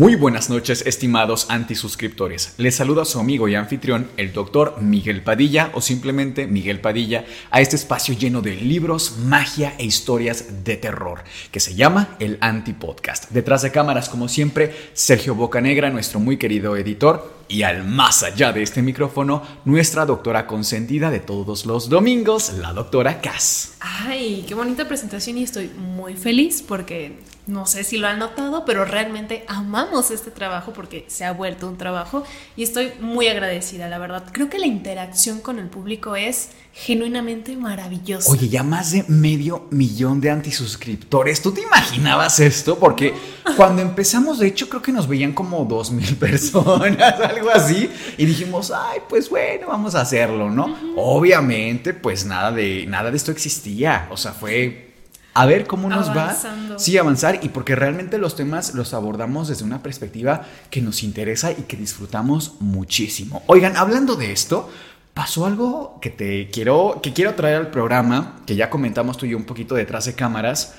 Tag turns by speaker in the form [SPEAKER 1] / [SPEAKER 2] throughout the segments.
[SPEAKER 1] Muy buenas noches, estimados antisuscriptores. Les saluda su amigo y anfitrión, el doctor Miguel Padilla, o simplemente Miguel Padilla, a este espacio lleno de libros, magia e historias de terror, que se llama el Antipodcast. Detrás de cámaras, como siempre, Sergio Bocanegra, nuestro muy querido editor, y al más allá de este micrófono, nuestra doctora consentida de todos los domingos, la doctora Cass.
[SPEAKER 2] Ay, qué bonita presentación y estoy muy feliz porque no sé si lo han notado, pero realmente amamos este trabajo porque se ha vuelto un trabajo y estoy muy agradecida, la verdad. Creo que la interacción con el público es genuinamente maravillosa.
[SPEAKER 1] Oye, ya más de medio millón de antisuscriptores. ¿Tú te imaginabas esto? Porque cuando empezamos, de hecho, creo que nos veían como dos mil personas, algo así, y dijimos, ay, pues bueno, vamos a hacerlo, ¿no? Obviamente, pues nada de, nada de esto existía. O sea, fue a ver cómo nos
[SPEAKER 2] Avanzando.
[SPEAKER 1] va. Sí, avanzar y porque realmente los temas los abordamos desde una perspectiva que nos interesa y que disfrutamos muchísimo. Oigan, hablando de esto, pasó algo que te quiero que quiero traer al programa, que ya comentamos tú y yo un poquito detrás de cámaras.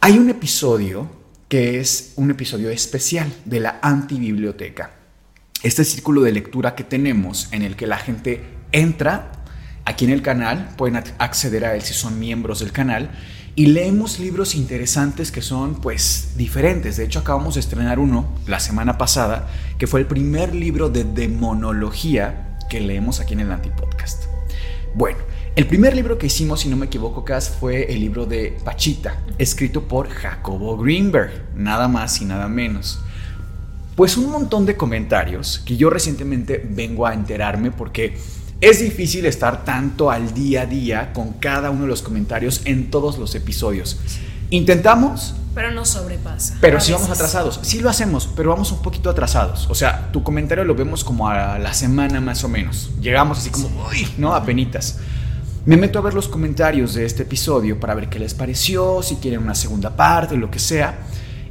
[SPEAKER 1] Hay un episodio que es un episodio especial de la antibiblioteca. Este círculo de lectura que tenemos en el que la gente entra aquí en el canal, pueden acceder a él si son miembros del canal, y leemos libros interesantes que son pues diferentes. De hecho, acabamos de estrenar uno la semana pasada, que fue el primer libro de demonología que leemos aquí en el Antipodcast. Bueno, el primer libro que hicimos, si no me equivoco, Cas, fue el libro de Pachita, escrito por Jacobo Greenberg, nada más y nada menos. Pues un montón de comentarios que yo recientemente vengo a enterarme porque es difícil estar tanto al día a día con cada uno de los comentarios en todos los episodios. Intentamos,
[SPEAKER 2] Pero no sobrepasa.
[SPEAKER 1] pero si vamos atrasados. Sí lo hacemos, pero vamos un poquito atrasados. O sea, tu comentario lo vemos como a la semana más o menos. Llegamos así como, uy, ¿no? Apenitas. Me meto a ver los comentarios de este episodio para ver qué les pareció, si quieren una segunda parte, lo que sea.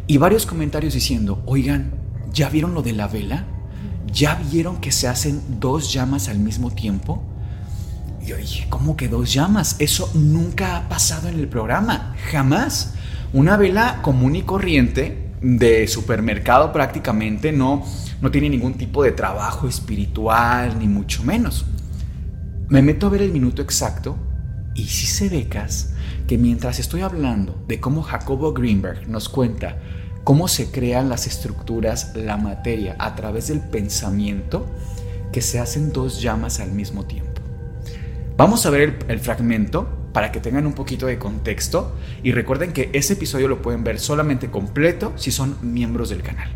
[SPEAKER 1] Y varios comentarios diciendo, oigan, ¿ya vieron lo de la vela? ¿Ya vieron que se hacen dos llamas al mismo tiempo? Y yo ¿cómo que dos llamas? Eso nunca ha pasado en el programa, jamás. Una vela común y corriente de supermercado prácticamente no, no tiene ningún tipo de trabajo espiritual, ni mucho menos. Me meto a ver el minuto exacto y sí se ve, Cas, que mientras estoy hablando de cómo Jacobo Greenberg nos cuenta cómo se crean las estructuras, la materia, a través del pensamiento, que se hacen dos llamas al mismo tiempo. Vamos a ver el, fragmento para que tengan un poquito de contexto y recuerden que ese episodio lo pueden ver solamente completo si son miembros del canal.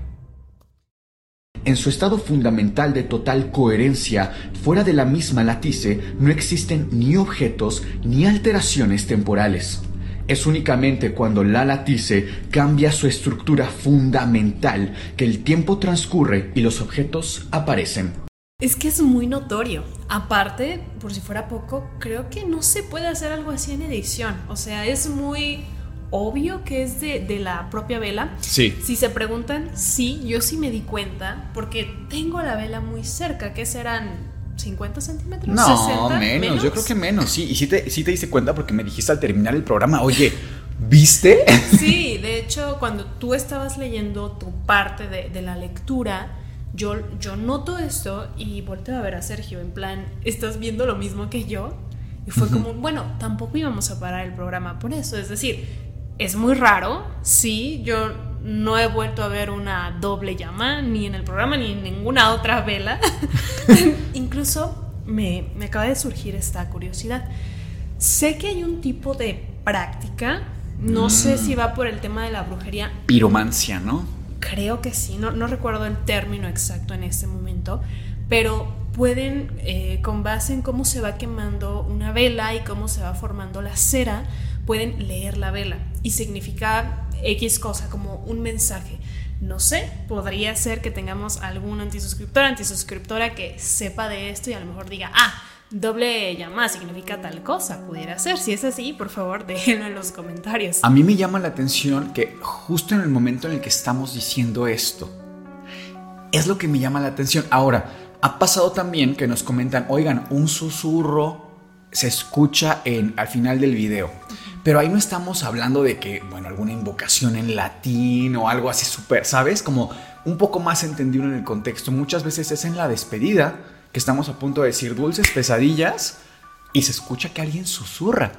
[SPEAKER 1] En su estado fundamental de total coherencia, fuera de la misma latice, no existen ni objetos ni alteraciones temporales. Es únicamente cuando la latice cambia su estructura fundamental que el tiempo transcurre y los objetos aparecen.
[SPEAKER 2] Es que es muy notorio. Aparte, por si fuera poco, creo que no se puede hacer algo así en edición. O sea, es muy obvio que es de, de la propia vela.
[SPEAKER 1] Sí.
[SPEAKER 2] Si se preguntan, sí, yo sí me di cuenta porque tengo la vela muy cerca, que serán 50 centímetros.
[SPEAKER 1] No,
[SPEAKER 2] 60,
[SPEAKER 1] menos, yo creo que menos, sí. Y sí te, sí te diste cuenta porque me dijiste al terminar el programa, oye, ¿viste?
[SPEAKER 2] Sí, de hecho, cuando tú estabas leyendo tu parte de, de la lectura, yo, yo noto esto y volteo a ver a Sergio, en plan, ¿estás viendo lo mismo que yo? Y fue como, bueno, tampoco íbamos a parar el programa por eso. Es decir, es muy raro, sí, yo no he vuelto a ver una doble llama, ni en el programa, ni en ninguna otra vela. Incluso me, me acaba de surgir esta curiosidad. Sé que hay un tipo de práctica, no sé
[SPEAKER 1] Mm.
[SPEAKER 2] si va por el tema de la brujería,
[SPEAKER 1] Piromancia, ¿no?
[SPEAKER 2] creo que sí, no, no recuerdo el término exacto en este momento, pero pueden, eh, con base en cómo se va quemando una vela y cómo se va formando la cera, pueden leer la vela y significa X cosa, como un mensaje. No sé, podría ser que tengamos algún antisuscriptor, antisuscriptora que sepa de esto y a lo mejor diga, ah, doble llamada significa tal cosa, pudiera ser. Si es así, por favor, déjenlo en los comentarios.
[SPEAKER 1] A mí me llama la atención que justo en el momento en el que estamos diciendo esto, es lo que me llama la atención. Ahora, ha pasado también que nos comentan, oigan, un susurro se escucha en, al final del video. Pero ahí no estamos hablando de que, bueno, alguna invocación en latín o algo así súper, ¿sabes? Como un poco más entendido en el contexto. Muchas veces es en la despedida que estamos a punto de decir dulces pesadillas y se escucha que alguien susurra.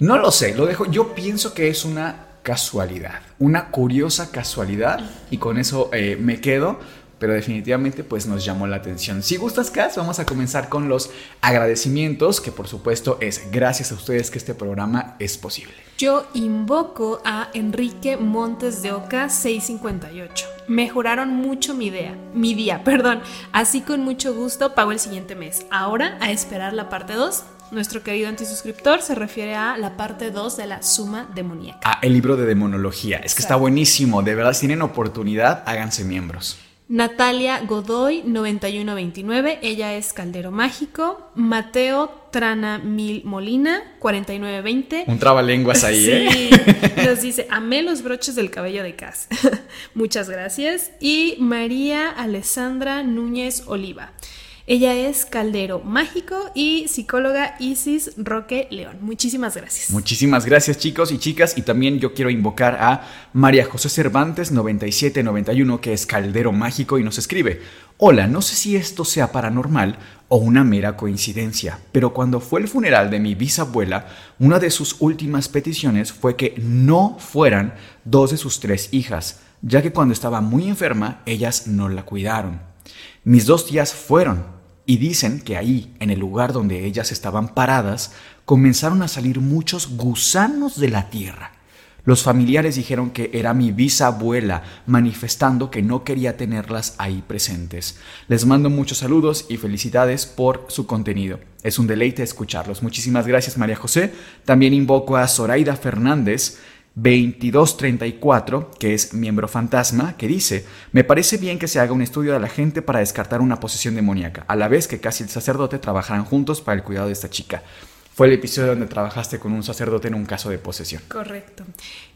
[SPEAKER 1] No lo sé, lo dejo. Yo pienso que es una casualidad, una curiosa casualidad y con eso eh, me quedo. Pero definitivamente pues nos llamó la atención. Si gustas, Cas, vamos a comenzar con los agradecimientos, que por supuesto es gracias a ustedes que este programa es posible.
[SPEAKER 2] Yo invoco a Enrique Montes de Oca 658. Mejoraron mucho mi idea, mi día, perdón. Así con mucho gusto pago el siguiente mes. Ahora a esperar la parte 2. Nuestro querido antisuscriptor se refiere a la parte 2 de la suma demoníaca.
[SPEAKER 1] Ah, el libro de demonología. Es que está buenísimo. De verdad, si tienen oportunidad, háganse miembros.
[SPEAKER 2] Natalia Godoy 9129, ella es Caldero Mágico. Mateo Trana Mil Molina 4920.
[SPEAKER 1] Un trabalenguas ahí, ¿eh?
[SPEAKER 2] Sí, nos dice, amé los broches del cabello de Cas. Muchas gracias. Y María Alessandra Núñez Oliva. Ella es Caldero Mágico y psicóloga Isis Roque León. Muchísimas gracias.
[SPEAKER 1] Muchísimas gracias chicos y chicas y también yo quiero invocar a María José Cervantes 9791 que es Caldero Mágico y nos escribe, hola, no sé si esto sea paranormal o una mera coincidencia, pero cuando fue el funeral de mi bisabuela, una de sus últimas peticiones fue que no fueran dos de sus tres hijas, ya que cuando estaba muy enferma ellas no la cuidaron. Mis dos tías fueron y dicen que ahí, en el lugar donde ellas estaban paradas, comenzaron a salir muchos gusanos de la tierra. Los familiares dijeron que era mi bisabuela, manifestando que no quería tenerlas ahí presentes. Les mando muchos saludos y felicidades por su contenido. Es un deleite escucharlos. Muchísimas gracias María José. También invoco a Zoraida Fernández, 2234, que es miembro fantasma, que dice, me parece bien que se haga un estudio de la gente para descartar una posesión demoníaca, a la vez que casi el sacerdote trabajarán juntos para el cuidado de esta chica. Fue el episodio donde trabajaste con un sacerdote en un caso de posesión.
[SPEAKER 2] Correcto.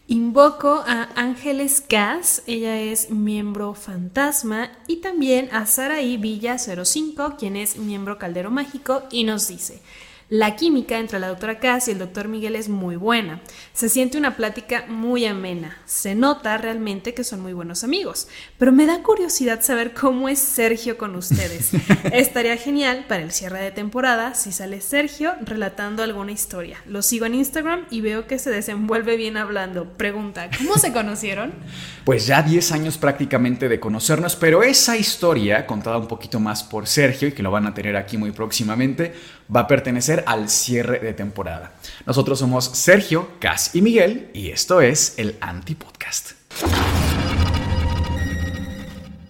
[SPEAKER 2] Invoco a Ángeles Gas, ella es miembro fantasma, y también a Saraí Villa 05, quien es miembro caldero mágico, y nos dice, la química entre la doctora Cass y el doctor Miguel es muy buena. Se siente una plática muy amena. Se nota realmente que son muy buenos amigos. Pero me da curiosidad saber cómo es Sergio con ustedes. Estaría genial para el cierre de temporada si sale Sergio relatando alguna historia. Lo sigo en Instagram y veo que se desenvuelve bien hablando. Pregunta, ¿cómo se conocieron?
[SPEAKER 1] Pues ya 10 años prácticamente de conocernos, pero esa historia, contada un poquito más por Sergio y que lo van a tener aquí muy próximamente, va a pertenecer al cierre de temporada. Nosotros somos Sergio, Cas y Miguel y esto es el Antipodcast.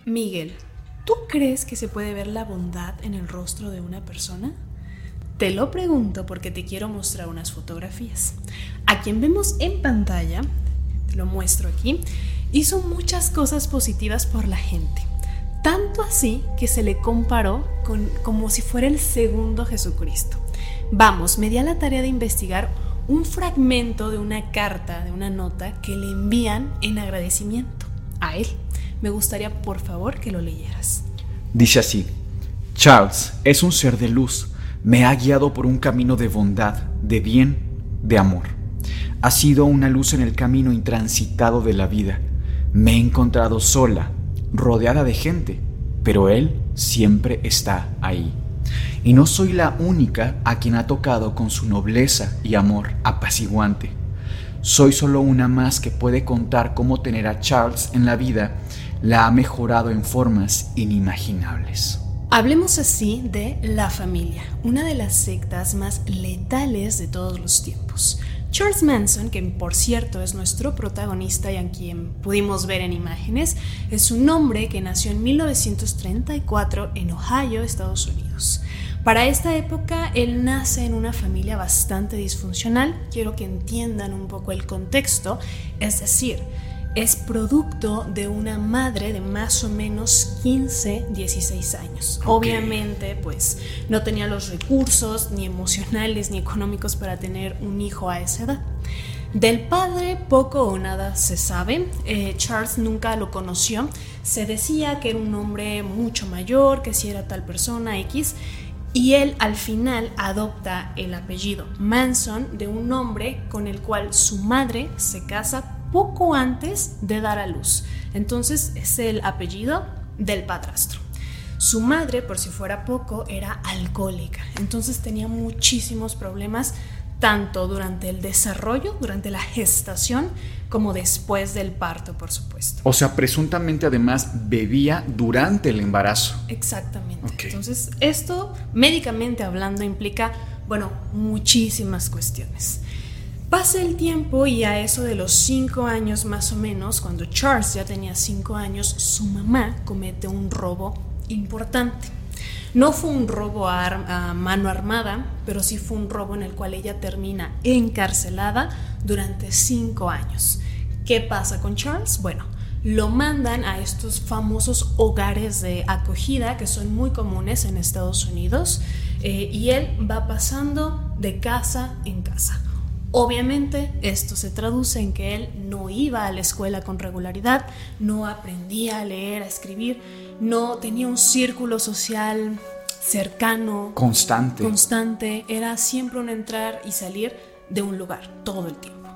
[SPEAKER 2] Miguel, ¿tú crees que se puede ver la bondad en el rostro de una persona? Te lo pregunto porque te quiero mostrar unas fotografías. A quien vemos en pantalla, te lo muestro aquí, hizo muchas cosas positivas por la gente. Tanto así que se le comparó con, como si fuera el segundo Jesucristo. Vamos, me di a la tarea de investigar un fragmento de una carta, de una nota que le envían en agradecimiento a él. Me gustaría, por favor, que lo leyeras.
[SPEAKER 1] Dice así, Charles es un ser de luz, me ha guiado por un camino de bondad, de bien, de amor. Ha sido una luz en el camino intransitado de la vida. Me he encontrado sola, rodeada de gente, pero Él siempre está ahí. Y no soy la única a quien ha tocado con su nobleza y amor apaciguante. Soy solo una más que puede contar cómo tener a Charles en la vida la ha mejorado en formas inimaginables.
[SPEAKER 2] Hablemos así de la familia, una de las sectas más letales de todos los tiempos. Charles Manson, que por cierto es nuestro protagonista y a quien pudimos ver en imágenes, es un hombre que nació en 1934 en Ohio, Estados Unidos. Para esta época, él nace en una familia bastante disfuncional. Quiero que entiendan un poco el contexto, es decir, es producto de una madre de más o menos 15, 16 años. Obviamente, pues no tenía los recursos ni emocionales ni económicos para tener un hijo a esa edad. Del padre poco o nada se sabe. Eh, Charles nunca lo conoció. Se decía que era un hombre mucho mayor, que si era tal persona X. Y él al final adopta el apellido Manson de un hombre con el cual su madre se casa poco antes de dar a luz. Entonces es el apellido del padrastro. Su madre, por si fuera poco, era alcohólica, entonces tenía muchísimos problemas tanto durante el desarrollo, durante la gestación, como después del parto, por supuesto.
[SPEAKER 1] O sea, presuntamente además bebía durante el embarazo.
[SPEAKER 2] Exactamente. Entonces, esto, médicamente hablando, implica, bueno, muchísimas cuestiones. Pasa el tiempo y a eso de los cinco años más o menos, cuando Charles ya tenía cinco años, su mamá comete un robo importante. No fue un robo a, mano armada, pero sí fue un robo en el cual ella termina encarcelada durante cinco años. ¿Qué pasa con Charles? Bueno, lo mandan a estos famosos hogares de acogida que son muy comunes en Estados Unidos eh, y él va pasando de casa en casa Obviamente esto se traduce en que él no iba a la escuela con regularidad, no aprendía a leer, a escribir, no tenía un círculo social cercano,
[SPEAKER 1] constante.
[SPEAKER 2] Constante, era siempre un entrar y salir de un lugar todo el tiempo.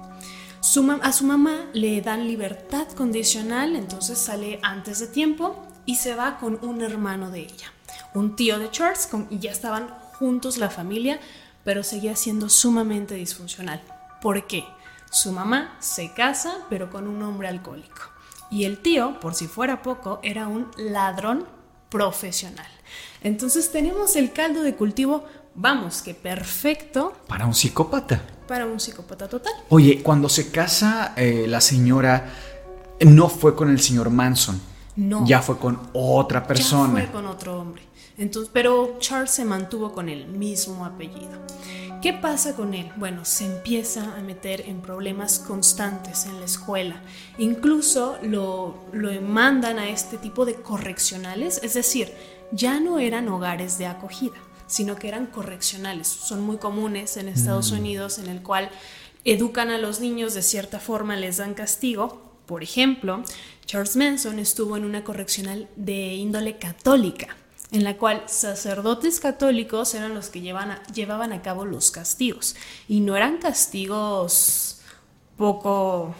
[SPEAKER 2] a su mamá le dan libertad condicional, entonces sale antes de tiempo y se va con un hermano de ella, un tío de Charles, y ya estaban juntos la familia, pero seguía siendo sumamente disfuncional. ¿Por qué? Su mamá se casa, pero con un hombre alcohólico. Y el tío, por si fuera poco, era un ladrón profesional. Entonces tenemos el caldo de cultivo, vamos, que perfecto.
[SPEAKER 1] Para un psicópata.
[SPEAKER 2] Para un psicópata total.
[SPEAKER 1] Oye, cuando se casa eh, la señora, no fue con el señor Manson.
[SPEAKER 2] No.
[SPEAKER 1] Ya fue con otra persona.
[SPEAKER 2] Ya fue con otro hombre. Entonces, pero Charles se mantuvo con el mismo apellido. ¿Qué pasa con él? Bueno, se empieza a meter en problemas constantes en la escuela. Incluso lo, lo mandan a este tipo de correccionales, es decir, ya no eran hogares de acogida, sino que eran correccionales. Son muy comunes en Estados mm. Unidos en el cual educan a los niños de cierta forma, les dan castigo. Por ejemplo, Charles Manson estuvo en una correccional de índole católica en la cual sacerdotes católicos eran los que llevaban a cabo los castigos. Y no eran castigos poco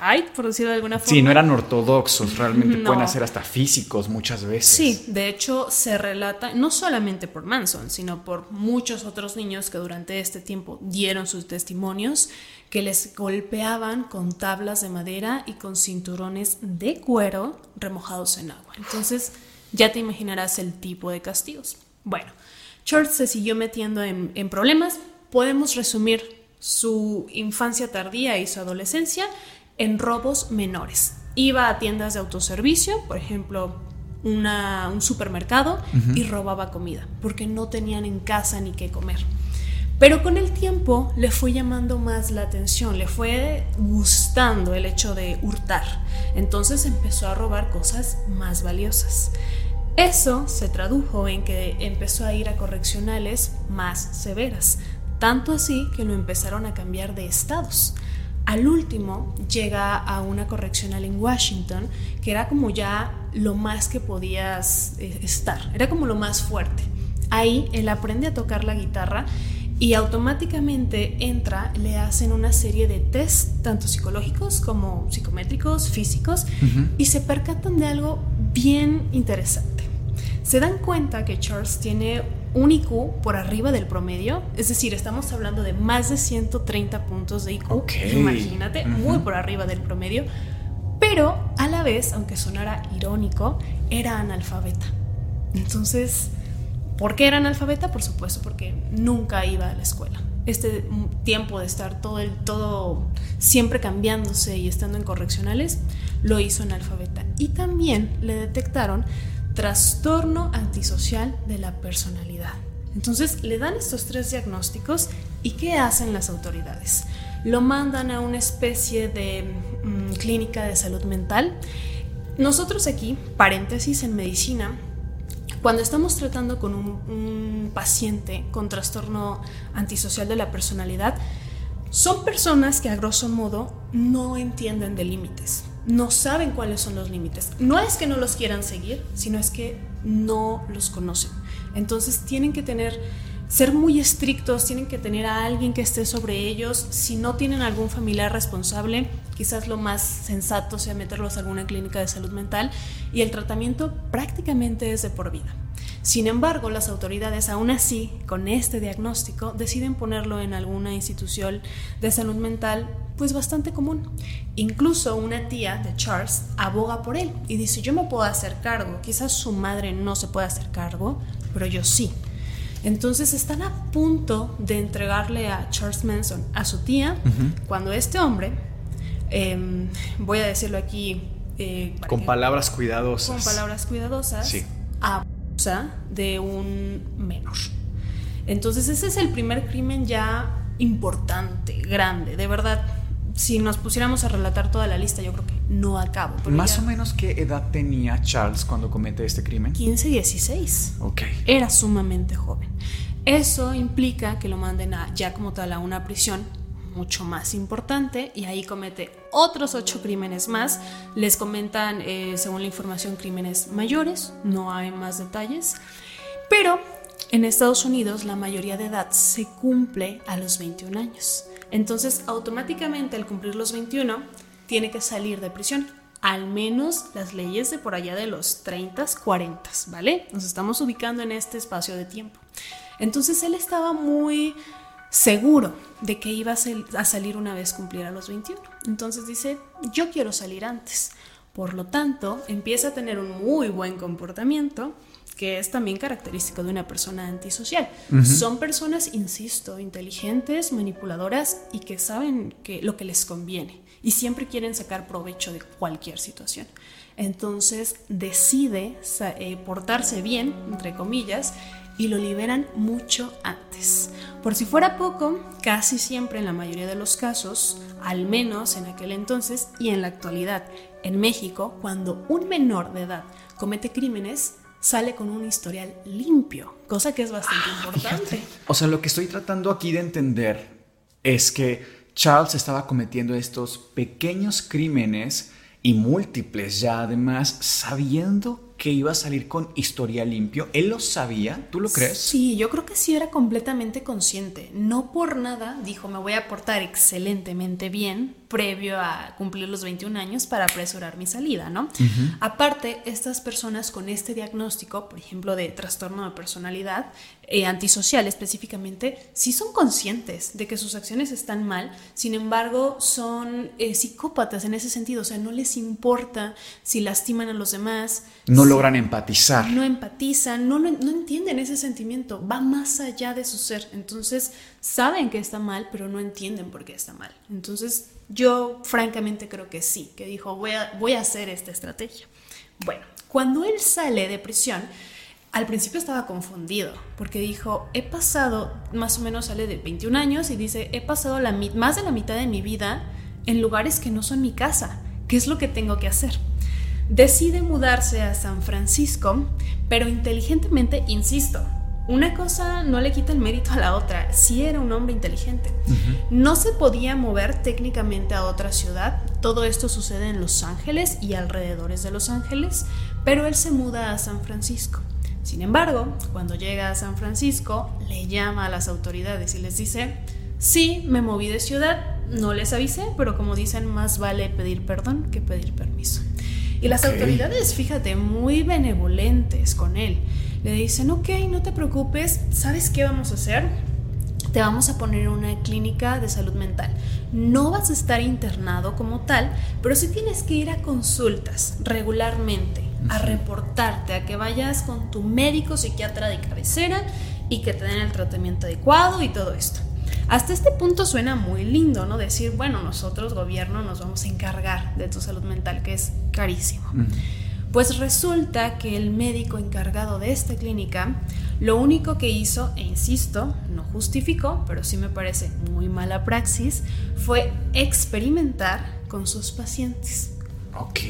[SPEAKER 2] light, por decirlo de alguna forma.
[SPEAKER 1] Sí, no eran ortodoxos, realmente pueden ser hasta físicos muchas veces.
[SPEAKER 2] Sí, de hecho se relata, no solamente por Manson, sino por muchos otros niños que durante este tiempo dieron sus testimonios, que les golpeaban con tablas de madera y con cinturones de cuero remojados en agua. Entonces, ya te imaginarás el tipo de castigos. Bueno, Charles se siguió metiendo en, problemas. Podemos resumir su infancia tardía y su adolescencia en robos menores. Iba a tiendas de autoservicio, por ejemplo, un supermercado, y robaba comida, porque no tenían en casa ni qué comer. Pero con el tiempo le fue llamando más la atención, le fue gustando el hecho de hurtar. Entonces empezó a robar cosas más valiosas. Eso se tradujo en que empezó a ir a correccionales más severas, tanto así que lo empezaron a cambiar de estados. Al último llega a una correccional en Washington, que era como ya lo más que podías eh, estar, era como lo más fuerte. Ahí él aprende a tocar la guitarra y automáticamente entra, le hacen una serie de test, tanto psicológicos como psicométricos, físicos, y se percatan de algo bien interesante. Se dan cuenta que Charles tiene un IQ por arriba del promedio, es decir, estamos hablando de más de 130 puntos de IQ, imagínate, muy por arriba del promedio, pero a la vez, aunque sonara irónico, era analfabeta. Entonces, ¿por qué era analfabeta? Por supuesto, porque nunca iba a la escuela. Este tiempo de estar todo el todo siempre cambiándose y estando en correccionales lo hizo analfabeta. Y también le detectaron trastorno antisocial de la personalidad. Entonces le dan estos tres diagnósticos y ¿qué hacen las autoridades? Lo mandan a una especie de mm, clínica de salud mental. Nosotros aquí, paréntesis en medicina, cuando estamos tratando con un, paciente con trastorno antisocial de la personalidad, son personas que a grosso modo no entienden de límites no saben cuáles son los límites. No es que no los quieran seguir, sino es que no los conocen. Entonces tienen que tener, ser muy estrictos, tienen que tener a alguien que esté sobre ellos. Si no tienen algún familiar responsable, quizás lo más sensato sea meterlos a alguna clínica de salud mental y el tratamiento prácticamente es de por vida. Sin embargo, las autoridades, aún así, con este diagnóstico, deciden ponerlo en alguna institución de salud mental, pues bastante común. Incluso una tía de Charles aboga por él y dice, yo me puedo hacer cargo, quizás su madre no se pueda hacer cargo, pero yo sí. Entonces están a punto de entregarle a Charles Manson a su tía cuando este hombre, em, voy a decirlo aquí...
[SPEAKER 1] Eh, con palabras cuidadosas.
[SPEAKER 2] Con palabras cuidadosas.
[SPEAKER 1] Sí
[SPEAKER 2] de un menor. Entonces ese es el primer crimen ya importante, grande, de verdad. Si nos pusiéramos a relatar toda la lista, yo creo que no acabo.
[SPEAKER 1] ¿Más o menos qué edad tenía Charles cuando comete este crimen?
[SPEAKER 2] 15, 16.
[SPEAKER 1] Ok.
[SPEAKER 2] Era sumamente joven. Eso implica que lo manden a, ya como tal a una prisión mucho más importante y ahí comete otros ocho crímenes más. Les comentan, eh, según la información, crímenes mayores, no hay más detalles, pero en Estados Unidos la mayoría de edad se cumple a los 21 años. Entonces, automáticamente al cumplir los 21, tiene que salir de prisión. Al menos las leyes de por allá de los 30, 40, ¿vale? Nos estamos ubicando en este espacio de tiempo. Entonces él estaba muy seguro de que iba a salir una vez cumpliera los 21. Entonces dice, yo quiero salir antes. Por lo tanto, empieza a tener un muy buen comportamiento, que es también característico de una persona antisocial. Son personas, insisto, inteligentes, manipuladoras y que saben que, lo que les conviene y siempre quieren sacar provecho de cualquier situación. Entonces decide eh, portarse bien, entre comillas, y lo liberan mucho antes. Por si fuera poco, casi siempre en la mayoría de los casos, al menos en aquel entonces y en la actualidad, en México, cuando un menor de edad comete crímenes, sale con un historial limpio, cosa que es bastante ah, importante.
[SPEAKER 1] O sea, lo que estoy tratando aquí de entender es que Charles estaba cometiendo estos pequeños crímenes y múltiples ya además, sabiendo que iba a salir con historia limpio. ¿Él lo sabía? ¿Tú lo crees?
[SPEAKER 2] Sí, yo creo que sí era completamente consciente. No por nada dijo, me voy a portar excelentemente bien previo a cumplir los 21 años para apresurar mi salida, ¿no? Aparte, estas personas con este diagnóstico, por ejemplo, de trastorno de personalidad, eh, antisocial específicamente, sí son conscientes de que sus acciones están mal, sin embargo, son eh, psicópatas en ese sentido, o sea, no les importa si lastiman a los demás.
[SPEAKER 1] No logran empatizar.
[SPEAKER 2] No empatizan, no, no entienden ese sentimiento, va más allá de su ser, entonces saben que está mal, pero no entienden por qué está mal. Entonces, yo francamente creo que sí, que dijo, voy a, voy a hacer esta estrategia. Bueno, cuando él sale de prisión, al principio estaba confundido, porque dijo, he pasado, más o menos sale de 21 años y dice, he pasado la, más de la mitad de mi vida en lugares que no son mi casa. ¿Qué es lo que tengo que hacer? Decide mudarse a San Francisco, pero inteligentemente, insisto, una cosa no le quita el mérito a la otra. Sí era un hombre inteligente. No se podía mover técnicamente a otra ciudad. Todo esto sucede en Los Ángeles y alrededores de Los Ángeles, pero él se muda a San Francisco. Sin embargo, cuando llega a San Francisco, le llama a las autoridades y les dice, sí, me moví de ciudad, no les avisé, pero como dicen, más vale pedir perdón que pedir permiso. Y las autoridades, fíjate, muy benevolentes con él le dicen, ok, no te preocupes, ¿sabes qué vamos a hacer? Te vamos a poner una clínica de salud mental. No vas a estar internado como tal, pero sí tienes que ir a consultas regularmente. a reportarte, a que vayas con tu médico psiquiatra de cabecera y que te den el tratamiento adecuado y todo esto. Hasta este punto suena muy lindo, ¿no? Decir, bueno, nosotros, gobierno, nos vamos a encargar de tu salud mental, que es carísimo. Pues resulta que el médico encargado de esta clínica lo único que hizo, e insisto, no justificó, pero sí me parece muy mala praxis, fue experimentar con sus pacientes.
[SPEAKER 1] Ok.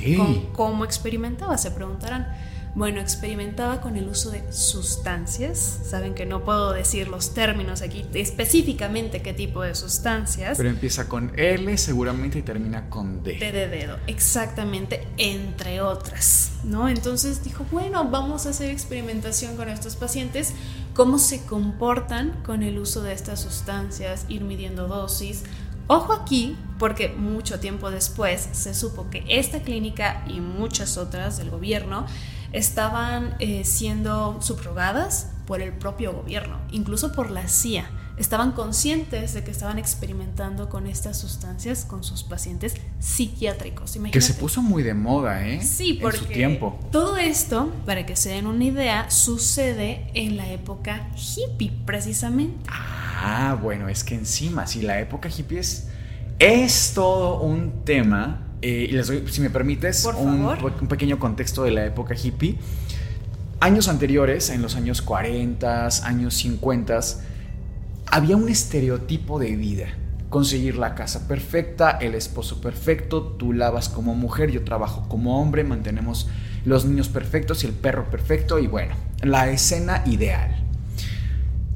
[SPEAKER 2] ¿Cómo experimentaba? Se preguntarán. Bueno, experimentaba con el uso de sustancias. Saben que no puedo decir los términos aquí específicamente qué tipo de sustancias.
[SPEAKER 1] Pero empieza con L seguramente y termina con D.
[SPEAKER 2] D de dedo, exactamente, entre otras, ¿no? Entonces dijo, bueno, vamos a hacer experimentación con estos pacientes, cómo se comportan con el uso de estas sustancias, ir midiendo dosis. Ojo aquí, porque mucho tiempo después se supo que esta clínica y muchas otras del gobierno estaban eh, siendo subrogadas por el propio gobierno, incluso por la CIA. Estaban conscientes de que estaban experimentando con estas sustancias con sus pacientes psiquiátricos.
[SPEAKER 1] Que se puso muy de moda, ¿eh?
[SPEAKER 2] Sí, porque
[SPEAKER 1] en su tiempo.
[SPEAKER 2] todo esto, para que se den una idea, sucede en la época hippie, precisamente.
[SPEAKER 1] Ah, bueno, es que encima, si la época hippie es, es todo un tema eh, y les doy, si me permites, un, un, pequeño contexto de la época hippie. Años anteriores, en los años 40, años 50, había un estereotipo de vida. Conseguir la casa perfecta, el esposo perfecto, tú lavas como mujer, yo trabajo como hombre, mantenemos los niños perfectos y el perro perfecto y bueno, la escena ideal.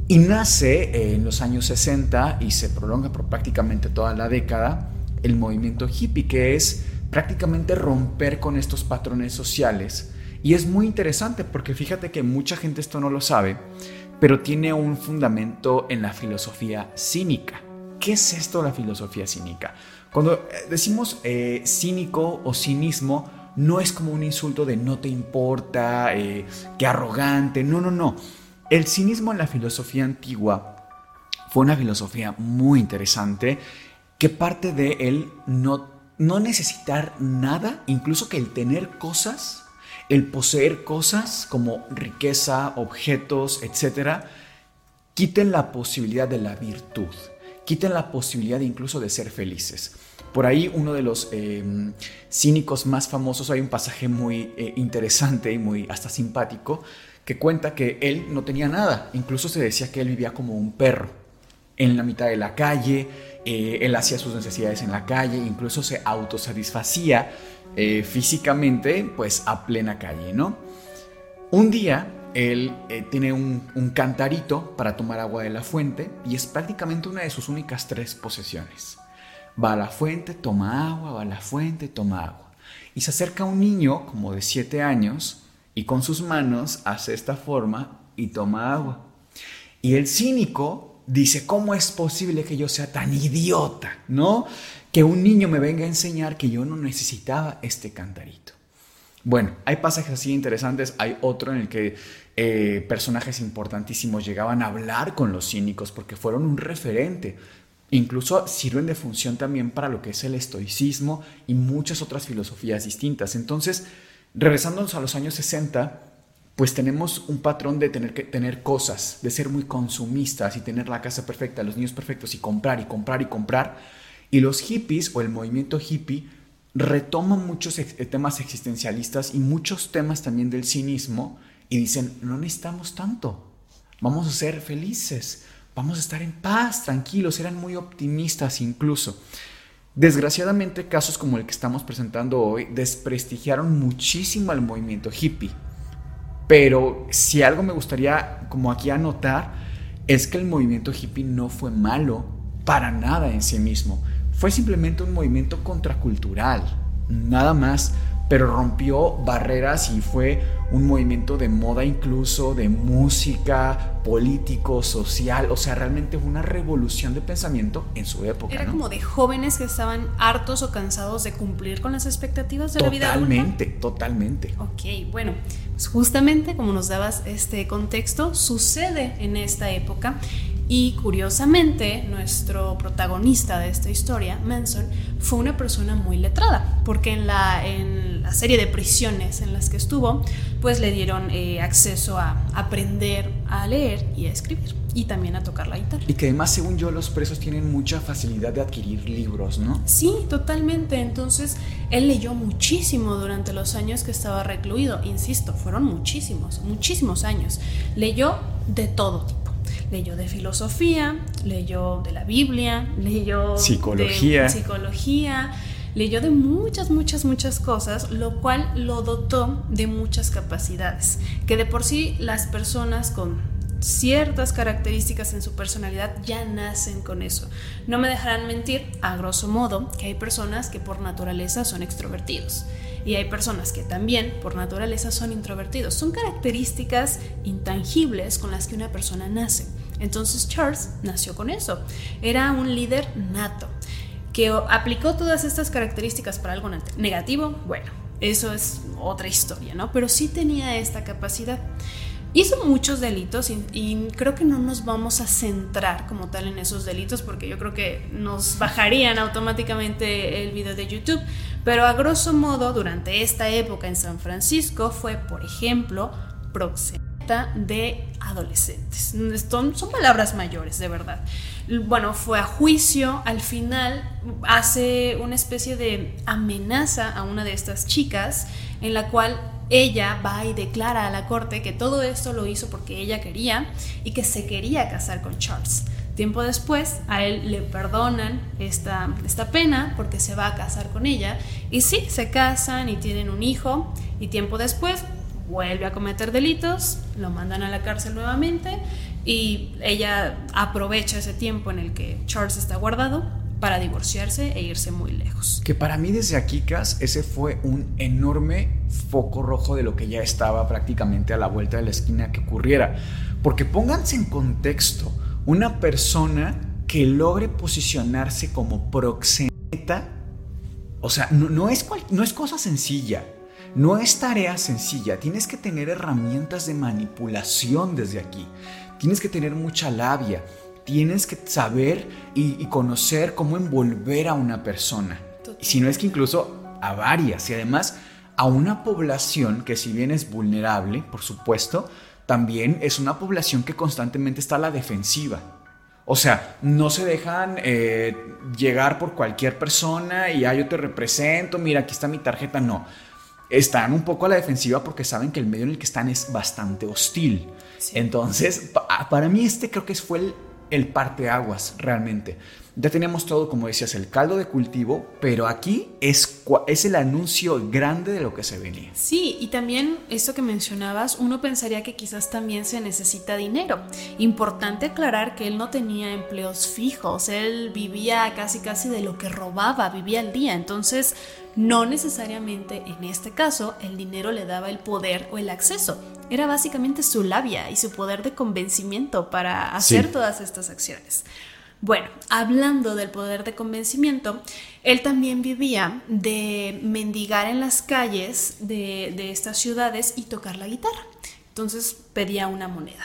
[SPEAKER 1] Y nace en los años 60 y se prolonga por prácticamente toda la década el movimiento hippie, que es prácticamente romper con estos patrones sociales. Y es muy interesante porque fíjate que mucha gente esto no lo sabe, pero tiene un fundamento en la filosofía cínica. ¿Qué es esto la filosofía cínica? Cuando eh, decimos eh, cínico o cinismo, no es como un insulto de no te importa, eh, que arrogante, no, no, no. El cinismo en la filosofía antigua fue una filosofía muy interesante que parte de él no, no necesitar nada, incluso que el tener cosas, el poseer cosas como riqueza, objetos, etcétera, quiten la posibilidad de la virtud, quiten la posibilidad incluso de ser felices. Por ahí uno de los em, cínicos más famosos, hay un pasaje muy eh, interesante y muy hasta simpático, que cuenta que él no tenía nada, incluso se decía que él vivía como un perro, en la mitad de la calle, eh, él hacía sus necesidades en la calle, incluso se autosatisfacía eh, físicamente, pues a plena calle, ¿no? Un día él eh, tiene un, cantarito para tomar agua de la fuente y es prácticamente una de sus únicas tres posesiones. Va a la fuente, toma agua, va a la fuente, toma agua. Y se acerca un niño como de siete años y con sus manos hace esta forma y toma agua. Y el cínico dice, ¿cómo es posible que yo sea tan idiota? ¿No? Que un niño me venga a enseñar que yo no necesitaba este cantarito. Bueno, hay pasajes así interesantes, hay otro en el que eh, personajes importantísimos llegaban a hablar con los cínicos porque fueron un referente. Incluso sirven de función también para lo que es el estoicismo y muchas otras filosofías distintas. Entonces, regresándonos a los años 60, pues tenemos un patrón de tener que tener cosas, de ser muy consumistas y tener la casa perfecta, los niños perfectos y comprar y comprar y comprar. Y los hippies o el movimiento hippie retoman muchos temas existencialistas y muchos temas también del cinismo y dicen, no necesitamos tanto, vamos a ser felices, vamos a estar en paz, tranquilos, eran muy optimistas incluso. Desgraciadamente casos como el que estamos presentando hoy desprestigiaron muchísimo al movimiento hippie pero si algo me gustaría como aquí anotar es que el movimiento hippie no fue malo para nada en sí mismo. Fue simplemente un movimiento contracultural, nada más pero rompió barreras y fue un movimiento de moda incluso, de música, político, social, o sea, realmente fue una revolución de pensamiento en su época.
[SPEAKER 2] Era como de jóvenes que estaban hartos o cansados de cumplir con las expectativas de la vida.
[SPEAKER 1] Totalmente, totalmente.
[SPEAKER 2] Ok, bueno, pues justamente como nos dabas este contexto, sucede en esta época Y curiosamente, nuestro protagonista de esta historia, Manson, fue una persona muy letrada, porque en la, en la serie de prisiones en las que estuvo, pues le dieron eh, acceso a aprender a leer y a escribir, y también a tocar la guitarra.
[SPEAKER 1] Y que además, según yo, los presos tienen mucha facilidad de adquirir libros, ¿no?
[SPEAKER 2] Sí, totalmente. Entonces, él leyó muchísimo durante los años que estaba recluido. Insisto, fueron muchísimos, muchísimos años. Leyó de todo tipo leyó de filosofía, leyó de la Biblia, leyó
[SPEAKER 1] psicología.
[SPEAKER 2] de psicología, leyó de muchas, muchas, muchas cosas, lo cual lo dotó de muchas capacidades, que de por sí las personas con ciertas características en su personalidad ya nacen con eso. No me dejarán mentir, a grosso modo, que hay personas que por naturaleza son extrovertidos y hay personas que también por naturaleza son introvertidos. Son características intangibles con las que una persona nace. Entonces Charles nació con eso. Era un líder nato que aplicó todas estas características para algo negativo. Bueno, eso es otra historia, ¿no? Pero sí tenía esta capacidad. Hizo muchos delitos y, creo que no nos vamos a centrar como tal en esos delitos porque yo creo que nos bajarían automáticamente el video de YouTube. Pero a grosso modo, durante esta época en San Francisco fue, por ejemplo, proxeneta de adolescentes. Son, son palabras mayores, de verdad. Bueno, fue a juicio, al final hace una especie de amenaza a una de estas chicas en la cual ella va y declara a la corte que todo esto lo hizo porque ella quería y que se quería casar con Charles. Tiempo después a él le perdonan esta, esta pena porque se va a casar con ella y sí, se casan y tienen un hijo y tiempo después vuelve a cometer delitos, lo mandan a la cárcel nuevamente y ella aprovecha ese tiempo en el que Charles está guardado para divorciarse e irse muy lejos.
[SPEAKER 1] Que para mí desde aquí, Cas, ese fue un enorme foco rojo de lo que ya estaba prácticamente a la vuelta de la esquina que ocurriera. Porque pónganse en contexto, una persona que logre posicionarse como proxeneta, o sea, no, es, no es cosa sencilla. No es tarea sencilla, tienes que tener herramientas de manipulación desde aquí, tienes que tener mucha labia, tienes que saber y, conocer cómo envolver a una persona. Si no es que incluso a varias y además a una población que si bien es vulnerable, por supuesto, también es una población que constantemente está a la defensiva. O sea, no se dejan eh, llegar por cualquier persona y ah, yo te represento, mira, aquí está mi tarjeta, no. Están un poco a la defensiva porque saben que el medio en el que están es bastante hostil. Entonces, para mí este creo que fue el el parteaguas realmente. Ya teníamos todo, como decías, el caldo de cultivo, pero aquí es, es el anuncio grande de lo que se venía.
[SPEAKER 2] Sí, y también esto que mencionabas, uno pensaría que quizás también se necesita dinero. Importante aclarar que él no tenía empleos fijos, él vivía casi casi de lo que robaba, vivía al día, entonces no necesariamente en este caso el dinero le daba el poder o el acceso, era básicamente su labia y su poder de convencimiento para hacer todas estas acciones. Bueno, hablando del poder de convencimiento, él también vivía de mendigar en las calles de, de estas ciudades y tocar la guitarra. Entonces pedía una moneda.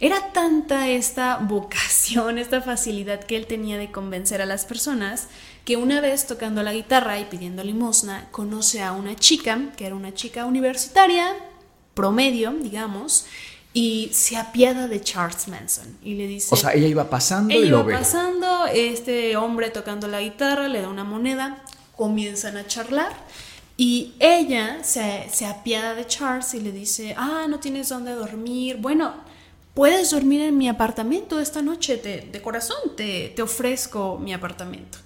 [SPEAKER 2] Era tanta esta vocación, esta facilidad que él tenía de convencer a las personas, que una vez tocando la guitarra y pidiendo limosna, conoce a una chica, que era una chica universitaria, promedio, digamos, y se apiada de Charles Manson y le dice...
[SPEAKER 1] O sea, ella iba pasando y
[SPEAKER 2] lo ve. pasando, este hombre tocando la guitarra, le da una moneda, comienzan a charlar y ella se, se apiada de Charles y le dice, ah, no tienes dónde dormir, bueno, puedes dormir en mi apartamento esta noche, de corazón, te, te ofrezco mi apartamento.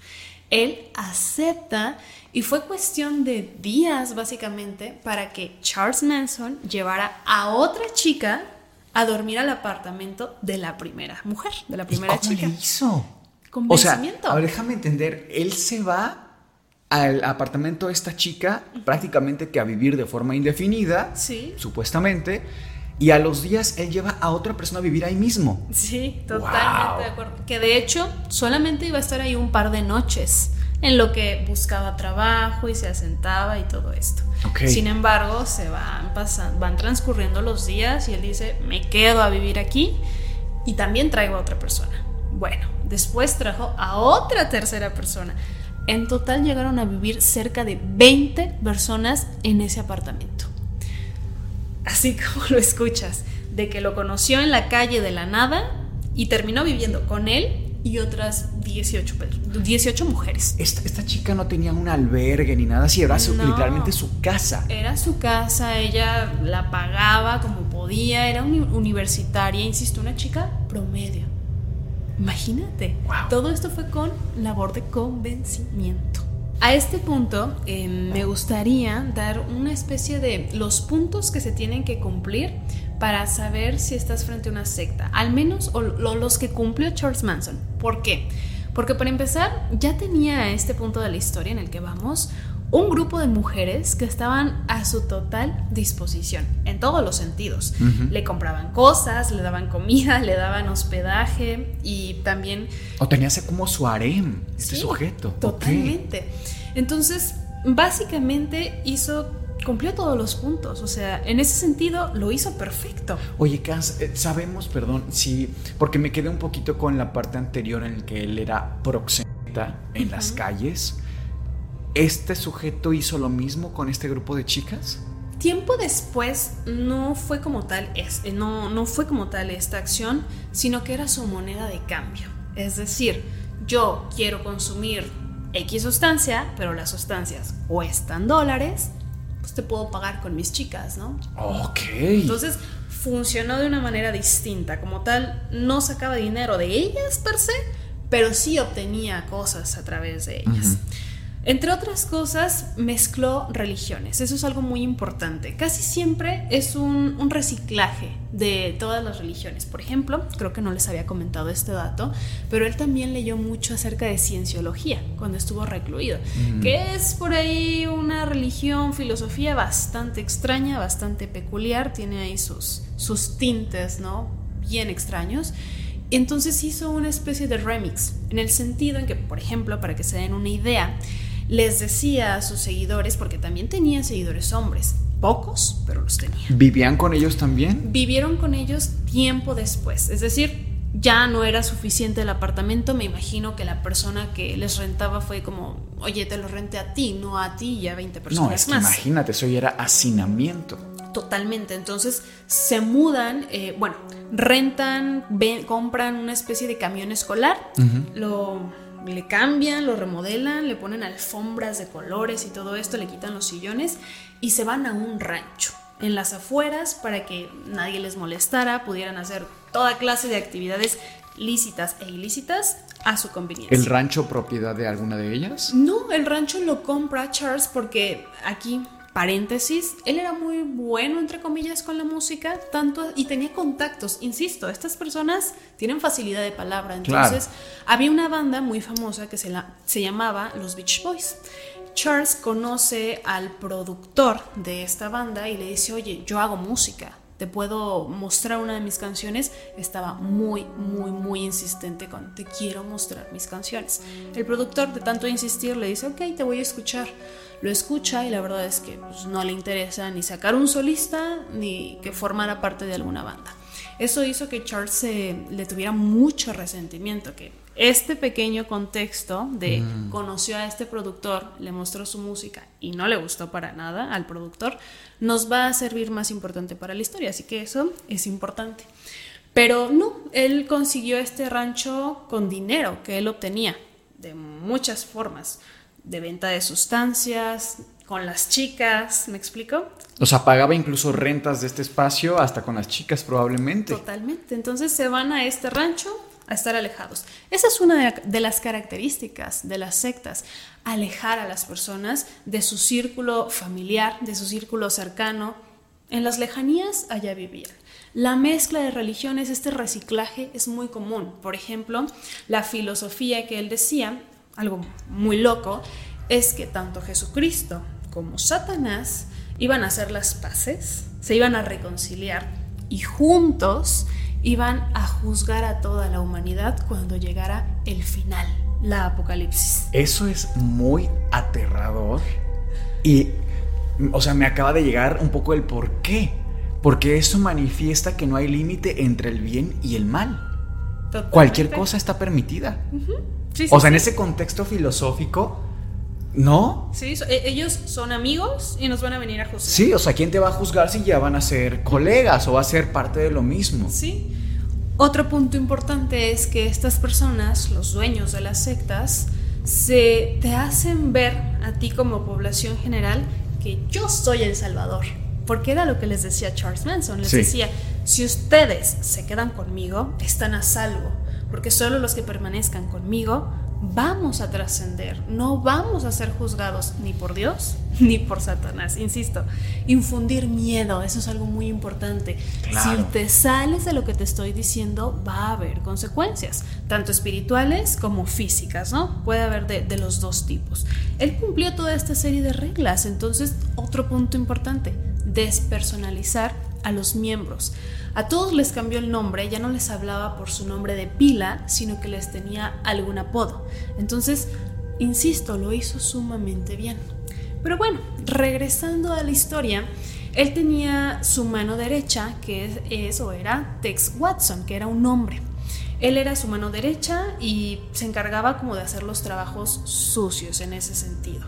[SPEAKER 2] Él acepta y fue cuestión de días, básicamente, para que Charles Manson llevara a otra chica a dormir al apartamento de la primera mujer, de la primera
[SPEAKER 1] ¿Y cómo
[SPEAKER 2] chica.
[SPEAKER 1] Le hizo? O sea, déjame entender, él se va al apartamento de esta chica prácticamente que a vivir de forma indefinida,
[SPEAKER 2] sí.
[SPEAKER 1] supuestamente, y a los días él lleva a otra persona a vivir ahí mismo.
[SPEAKER 2] Sí, totalmente de acuerdo. Que de hecho solamente iba a estar ahí un par de noches en lo que buscaba trabajo y se asentaba y todo esto. Sin embargo, se van, pasando, van transcurriendo los días y él dice, me quedo a vivir aquí y también traigo a otra persona. Bueno, después trajo a otra tercera persona. En total llegaron a vivir cerca de 20 personas en ese apartamento. Así como lo escuchas, de que lo conoció en la calle de la nada y terminó viviendo con él y otras 18, 18 mujeres.
[SPEAKER 1] Esta, chica no tenía un albergue ni nada así, era literalmente su casa.
[SPEAKER 2] Era su casa, ella la pagaba como podía, era universitaria, insisto, una chica promedio. Imagínate, todo esto fue con labor de convencimiento. A este punto eh, me gustaría dar una especie de los puntos que se tienen que cumplir para saber si estás frente a una secta, al menos los que cumplió Charles Manson. ¿Por qué? Porque para empezar ya tenía a este punto de la historia en el que vamos un grupo de mujeres que estaban a su total disposición, en todos los sentidos. Le compraban cosas, le daban comida, le daban hospedaje y también...
[SPEAKER 1] O tenía como su harem, este sujeto.
[SPEAKER 2] Totalmente. Entonces, básicamente hizo cumplió todos los puntos. O sea, en ese sentido lo hizo perfecto.
[SPEAKER 1] Oye, Cas, eh, sabemos, perdón, sí, porque me quedé un poquito con la parte anterior en la que él era proxeneta en las calles. ¿Este sujeto hizo lo mismo con este grupo de chicas?
[SPEAKER 2] Tiempo después no fue como tal, es, no, no fue como tal esta acción, sino que era su moneda de cambio. Es decir, yo quiero consumir X sustancia, pero las sustancias cuestan dólares, pues te puedo pagar con mis chicas, ¿no?
[SPEAKER 1] Ok.
[SPEAKER 2] Entonces funcionó de una manera distinta. Como tal, no sacaba dinero de ellas per se, pero sí obtenía cosas a través de ellas. Entre otras cosas, mezcló religiones. Eso es algo muy importante. Casi siempre es un, reciclaje de todas las religiones. Por ejemplo, creo que no les había comentado este dato, pero él también leyó mucho acerca de cienciología cuando estuvo recluido, que es por ahí una religión, filosofía bastante extraña, bastante peculiar, tiene ahí sus, sus tintes, ¿no? Bien extraños. Entonces hizo una especie de remix, en el sentido en que, por ejemplo, para que se den una idea, les decía a sus seguidores, porque también tenía seguidores hombres, pocos, pero los tenía.
[SPEAKER 1] ¿Vivían con ellos también?
[SPEAKER 2] Vivieron con ellos tiempo después, es decir, ya no era suficiente el apartamento, me imagino que la persona que les rentaba fue como, oye, te lo renté a ti, no a ti y a 20 personas
[SPEAKER 1] no, es que Imagínate, eso ya era hacinamiento.
[SPEAKER 2] Totalmente, entonces se mudan, eh, bueno, rentan, compran una especie de camión escolar, lo le cambian, lo remodelan, le ponen alfombras de colores y todo esto, le quitan los sillones y se van a un rancho en las afueras para que nadie les molestara, pudieran hacer toda clase de actividades lícitas e ilícitas a su conveniencia.
[SPEAKER 1] ¿El rancho propiedad de alguna de ellas?
[SPEAKER 2] No, el rancho lo compra Charles porque aquí paréntesis, él era muy bueno, entre comillas, con la música, tanto y tenía contactos. Insisto, estas personas tienen facilidad de palabra. Entonces, había una banda muy famosa que se, la, se llamaba Los Beach Boys. Charles conoce al productor de esta banda y le dice, oye, yo hago música, te puedo mostrar una de mis canciones, estaba muy, muy, muy insistente con, te quiero mostrar mis canciones. El productor, de tanto insistir, le dice, ok, te voy a escuchar lo escucha y la verdad es que pues, no le interesa ni sacar un solista ni que formara parte de alguna banda. Eso hizo que Charles le tuviera mucho resentimiento, que este pequeño contexto de mm. conoció a este productor, le mostró su música y no le gustó para nada al productor, nos va a servir más importante para la historia, así que eso es importante. Pero no, él consiguió este rancho con dinero que él obtenía de muchas formas de venta de sustancias, con las chicas, ¿me explico?
[SPEAKER 1] O sea, pagaba incluso rentas de este espacio hasta con las chicas probablemente.
[SPEAKER 2] Totalmente. Entonces se van a este rancho a estar alejados. Esa es una de, las características de las sectas, alejar a las personas de su círculo familiar, de su círculo cercano. En las lejanías allá vivían. La mezcla de religiones, este reciclaje es muy común. Por ejemplo, la filosofía que él decía algo muy loco, es que tanto Jesucristo como Satanás iban a hacer las paces, se iban a reconciliar y juntos iban a juzgar a toda la humanidad cuando llegara el final, la apocalipsis.
[SPEAKER 1] Eso es muy aterrador y, o sea, me acaba de llegar un poco el por qué. Porque eso manifiesta que no hay límite entre el bien y el mal. cualquier cosa está permitida. O sea, en ese contexto filosófico, ¿no?
[SPEAKER 2] Sí, e, ellos son amigos y nos van a venir a juzgar.
[SPEAKER 1] Sí, o sea, ¿quién te va a juzgar si ya van a ser colegas o va a ser parte de lo mismo?
[SPEAKER 2] Sí. Otro punto importante es que estas personas, los dueños de las sectas, se te hacen ver a ti como población general que yo soy el Salvador. Porque era lo que les decía Charles Manson. Les decía, si ustedes se quedan conmigo, están a salvo. Porque solo los que permanezcan conmigo vamos a trascender, no vamos a ser juzgados ni por Dios ni por Satanás. Insisto, infundir miedo, eso es algo muy importante. Si te sales de lo que te estoy diciendo, va a haber consecuencias, tanto espirituales como físicas, ¿no? Puede haber de, de los dos tipos. Él cumplió toda esta serie de reglas, entonces otro punto importante, despersonalizar a los miembros. A todos les cambió el nombre, ya no les hablaba por su nombre de pila, sino que les tenía algún apodo. Entonces, insisto, lo hizo sumamente bien. Pero bueno, regresando a la historia, él tenía su mano derecha, que es, o era Tex Watson, que era un hombre. Él era su mano derecha y se encargaba como de hacer los trabajos sucios en ese sentido.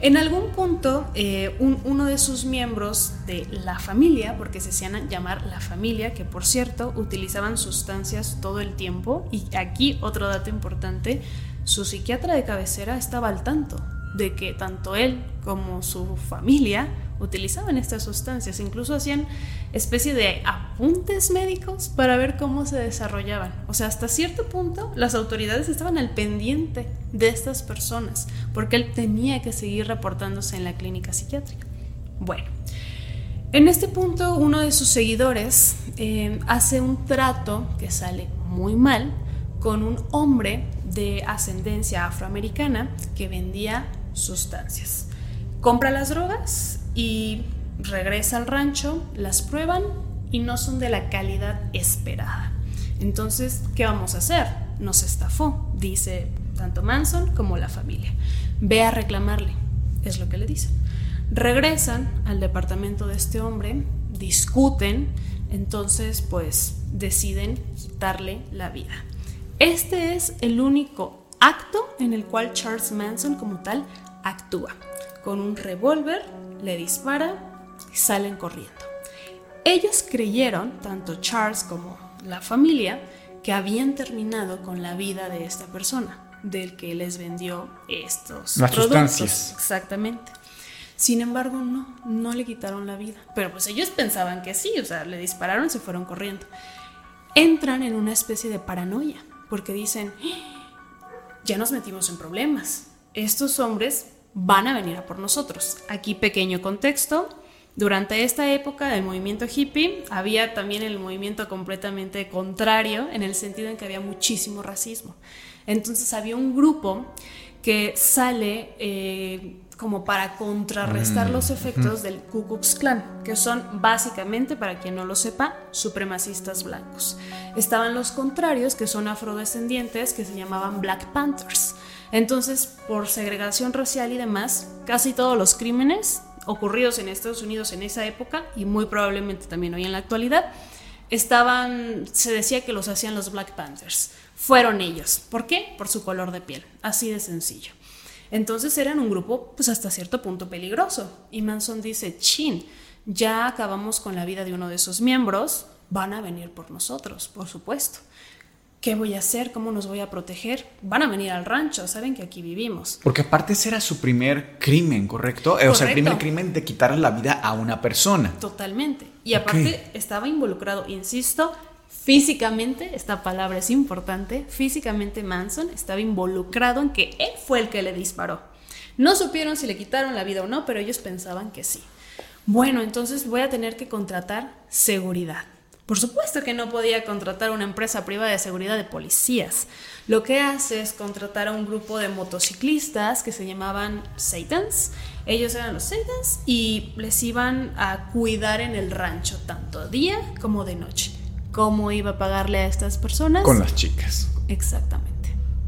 [SPEAKER 2] En algún punto, eh, uno de sus miembros de la familia, porque se hacían llamar la familia, que por cierto utilizaban sustancias todo el tiempo, y aquí otro dato importante, su psiquiatra de cabecera estaba al tanto de que tanto él como su familia utilizaban estas sustancias, incluso hacían especie de apuntes médicos para ver cómo se desarrollaban. O sea, hasta cierto punto las autoridades estaban al pendiente de estas personas, porque él tenía que seguir reportándose en la clínica psiquiátrica. Bueno, en este punto uno de sus seguidores eh, hace un trato que sale muy mal con un hombre de ascendencia afroamericana que vendía sustancias. Compra las drogas y regresa al rancho, las prueban y no son de la calidad esperada. Entonces, ¿qué vamos a hacer? Nos estafó, dice tanto Manson como la familia. Ve a reclamarle, es lo que le dicen. Regresan al departamento de este hombre, discuten, entonces pues deciden quitarle la vida. Este es el único acto en el cual Charles Manson como tal actúa. Con un revólver le dispara y salen corriendo. Ellos creyeron, tanto Charles como la familia, que habían terminado con la vida de esta persona, del que les vendió estos
[SPEAKER 1] Las Sustancias.
[SPEAKER 2] Exactamente. Sin embargo, no, no le quitaron la vida. Pero pues ellos pensaban que sí, o sea, le dispararon y se fueron corriendo. Entran en una especie de paranoia, porque dicen, ¡Ah! ya nos metimos en problemas. Estos hombres van a venir a por nosotros. Aquí pequeño contexto. Durante esta época del movimiento hippie había también el movimiento completamente contrario en el sentido en que había muchísimo racismo. Entonces había un grupo que sale eh, como para contrarrestar los mm, efectos del Ku Klux Klan, que son básicamente, para quien no lo sepa, supremacistas blancos. Estaban los contrarios, que son afrodescendientes, que se llamaban Black Panthers. Entonces, por segregación racial y demás, casi todos los crímenes ocurridos en Estados Unidos en esa época, y muy probablemente también hoy en la actualidad, estaban, se decía que los hacían los Black Panthers. Fueron ellos. ¿Por qué? Por su color de piel. Así de sencillo. Entonces eran un grupo, pues hasta cierto punto peligroso. Y Manson dice, chin, ya acabamos con la vida de uno de sus miembros, van a venir por nosotros, por supuesto. ¿Qué voy a hacer? ¿Cómo nos voy a proteger? Van a venir al rancho, saben que aquí vivimos.
[SPEAKER 1] Porque aparte ese era su primer crimen, ¿correcto? Eh, o sea, el primer crimen de quitarle la vida a una persona.
[SPEAKER 2] Totalmente. Y aparte estaba involucrado, insisto, físicamente, esta palabra es importante, físicamente Manson estaba involucrado en que él fue el que le disparó. No supieron si le quitaron la vida o no, pero ellos pensaban que sí. Bueno, entonces voy a tener que contratar seguridad. Por supuesto que no podía contratar una empresa privada de seguridad de policías. Lo que hace es contratar a un grupo de motociclistas que se llamaban Satans. Ellos eran los Satans y les iban a cuidar en el rancho tanto día como de noche. ¿Cómo iba a pagarle a estas personas?
[SPEAKER 1] Con las chicas.
[SPEAKER 2] Exactamente.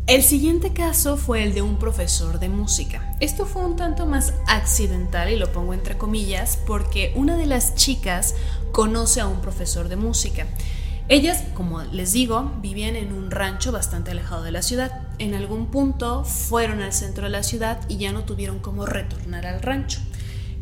[SPEAKER 2] El siguiente caso fue el de un profesor de música. Esto fue un tanto más accidental y lo pongo entre comillas porque una de las chicas conoce a un profesor de música. Ellas, como les digo, vivían en un rancho bastante alejado de la ciudad. En algún punto fueron al centro de la ciudad y ya no tuvieron cómo retornar al rancho.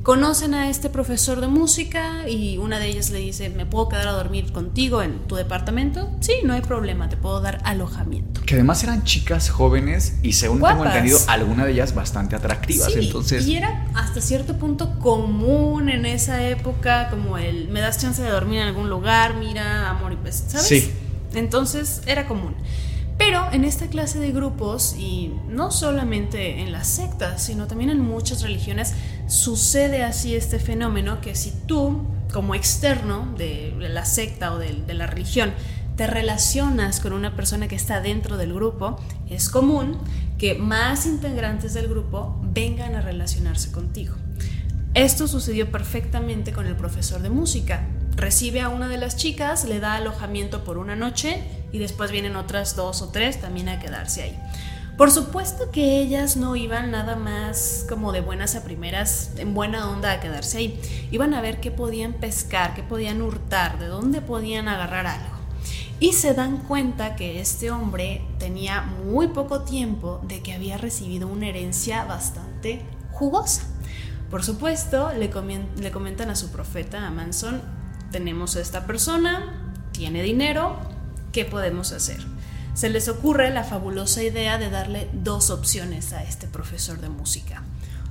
[SPEAKER 2] Conocen a este profesor de música y una de ellas le dice, ¿me puedo quedar a dormir contigo en tu departamento? Sí, no hay problema, te puedo dar alojamiento.
[SPEAKER 1] Que además eran chicas jóvenes y según tengo entendido, alguna de ellas bastante atractivas.
[SPEAKER 2] Sí,
[SPEAKER 1] entonces...
[SPEAKER 2] Y era hasta cierto punto común en esa época, como el, me das chance de dormir en algún lugar, mira, amor y pues, ¿sabes?
[SPEAKER 1] Sí.
[SPEAKER 2] Entonces era común. Pero en esta clase de grupos, y no solamente en las sectas, sino también en muchas religiones, sucede así este fenómeno que si tú, como externo de la secta o de, la religión, te relacionas con una persona que está dentro del grupo, es común que más integrantes del grupo vengan a relacionarse contigo. Esto sucedió perfectamente con el profesor de música. Recibe a una de las chicas, le da alojamiento por una noche y después vienen otras dos o tres también a quedarse ahí. Por supuesto que ellas no iban nada más como de buenas a primeras, en buena onda a quedarse ahí. Iban a ver qué podían pescar, qué podían hurtar, de dónde podían agarrar algo. Y se dan cuenta que este hombre tenía muy poco tiempo de que había recibido una herencia bastante jugosa. Por supuesto, le, comentan a su profeta, a Manson, tenemos a esta persona, tiene dinero, ¿qué podemos hacer? Se les ocurre la fabulosa idea de darle dos opciones a este profesor de música.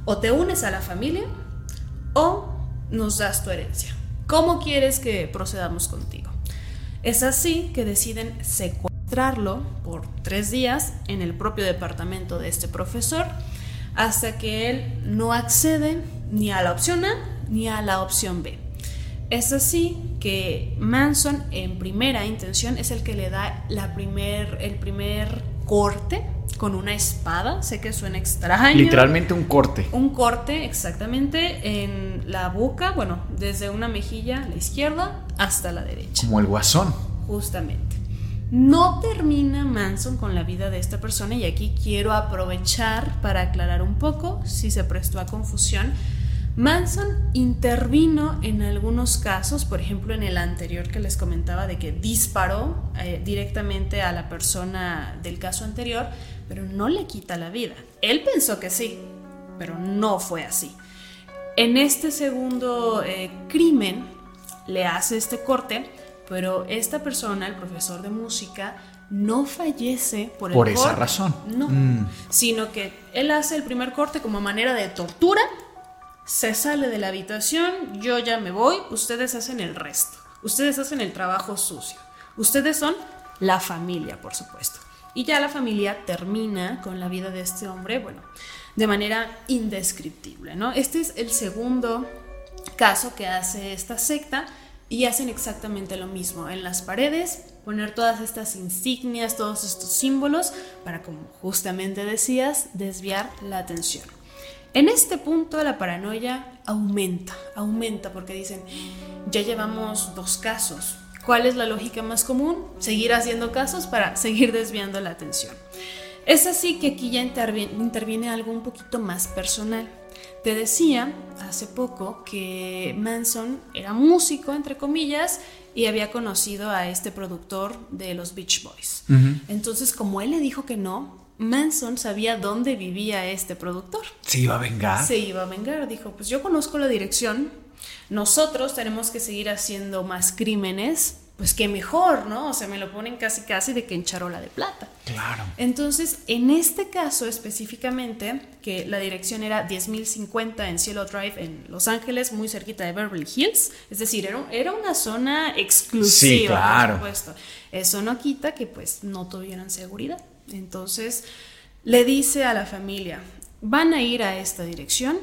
[SPEAKER 2] O te unes a la familia o nos das tu herencia. ¿Cómo quieres que procedamos contigo? Es así que deciden secuestrarlo por tres días en el propio departamento de este profesor hasta que él no accede ni a la opción A ni a la opción B. Es así que Manson en primera intención es el que le da la primer, el primer corte con una espada, sé que suena extraño.
[SPEAKER 1] Literalmente un corte.
[SPEAKER 2] Un corte, exactamente, en la boca, bueno, desde una mejilla a la izquierda hasta la derecha.
[SPEAKER 1] Como el guasón.
[SPEAKER 2] Justamente. No termina Manson con la vida de esta persona y aquí quiero aprovechar para aclarar un poco si se prestó a confusión Manson intervino en algunos casos, por ejemplo en el anterior que les comentaba de que disparó eh, directamente a la persona del caso anterior, pero no le quita la vida. Él pensó que sí, pero no fue así. En este segundo eh, crimen le hace este corte, pero esta persona, el profesor de música, no fallece por el
[SPEAKER 1] Por esa razón.
[SPEAKER 2] No, mm. sino que él hace el primer corte como manera de tortura se sale de la habitación, yo ya me voy, ustedes hacen el resto. Ustedes hacen el trabajo sucio. Ustedes son la familia, por supuesto. Y ya la familia termina con la vida de este hombre, bueno, de manera indescriptible, ¿no? Este es el segundo caso que hace esta secta y hacen exactamente lo mismo. En las paredes poner todas estas insignias, todos estos símbolos para, como justamente decías, desviar la atención. En este punto la paranoia aumenta, aumenta porque dicen, ya llevamos dos casos. ¿Cuál es la lógica más común? Seguir haciendo casos para seguir desviando la atención. Es así que aquí ya interviene, algo un poquito más personal. Te decía hace poco que Manson era músico, entre comillas, y había conocido a este productor de los Beach Boys. Entonces, como él le dijo que no, Manson sabía dónde vivía este productor.
[SPEAKER 1] ¿Se iba a vengar?
[SPEAKER 2] Se iba a vengar. Dijo, pues yo conozco la dirección, nosotros tenemos que seguir haciendo más crímenes, pues qué mejor, ¿no? O sea, me lo ponen casi casi de que en charola de plata.
[SPEAKER 1] Claro.
[SPEAKER 2] Entonces, en este caso específicamente, que la dirección era 10.050 en Cielo Drive en Los Ángeles, muy cerquita de Beverly Hills, es decir, era, era una zona exclusiva, sí, claro. por supuesto. Eso no quita que pues no tuvieran seguridad. Entonces le dice a la familia, van a ir a esta dirección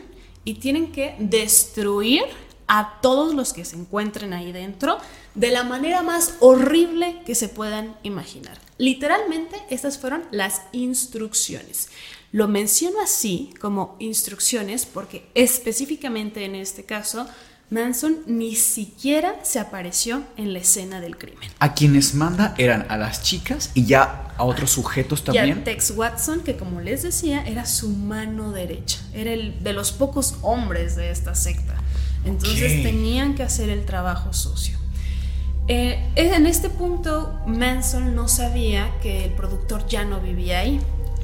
[SPEAKER 2] y tienen que destruir a todos los que se encuentren ahí dentro de la manera más horrible que se puedan imaginar. Literalmente, estas fueron las instrucciones. Lo menciono así como instrucciones porque específicamente en este caso Manson ni siquiera se apareció en la escena del crimen.
[SPEAKER 1] A quienes manda eran a las chicas y ya a otros sujetos también. Y
[SPEAKER 2] a Tex Watson, que como les decía, era su mano derecha. Era el de los pocos hombres de esta secta. Entonces tenían que hacer el trabajo sucio. Eh, en este punto, Manson no sabía que el productor ya no vivía ahí,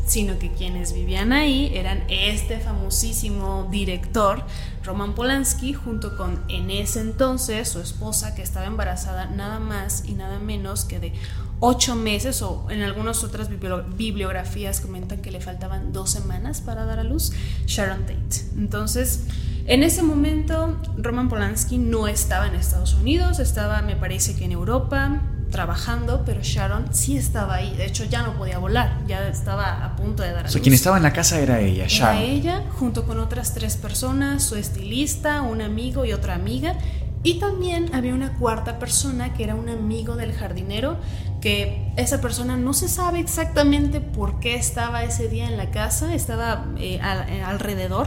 [SPEAKER 2] sino que quienes vivían ahí eran este famosísimo director, Roman Polanski, junto con en ese entonces su esposa que estaba embarazada nada más y nada menos que de ocho meses o en algunas otras bibliografías comentan que le faltaban dos semanas para dar a luz, Sharon Tate. Entonces, en ese momento, Roman Polanski no estaba en Estados Unidos, estaba, me parece que en Europa, trabajando, pero Sharon sí estaba ahí. De hecho, ya no podía volar, ya estaba a punto de dar a
[SPEAKER 1] O sea, quien estaba en la casa era ella, Sharon.
[SPEAKER 2] Era ella, junto con otras tres personas, su estilista, un amigo y otra amiga. Y también había una cuarta persona que era un amigo del jardinero, que esa persona no se sabe exactamente por qué estaba ese día en la casa, estaba eh, eh, alrededor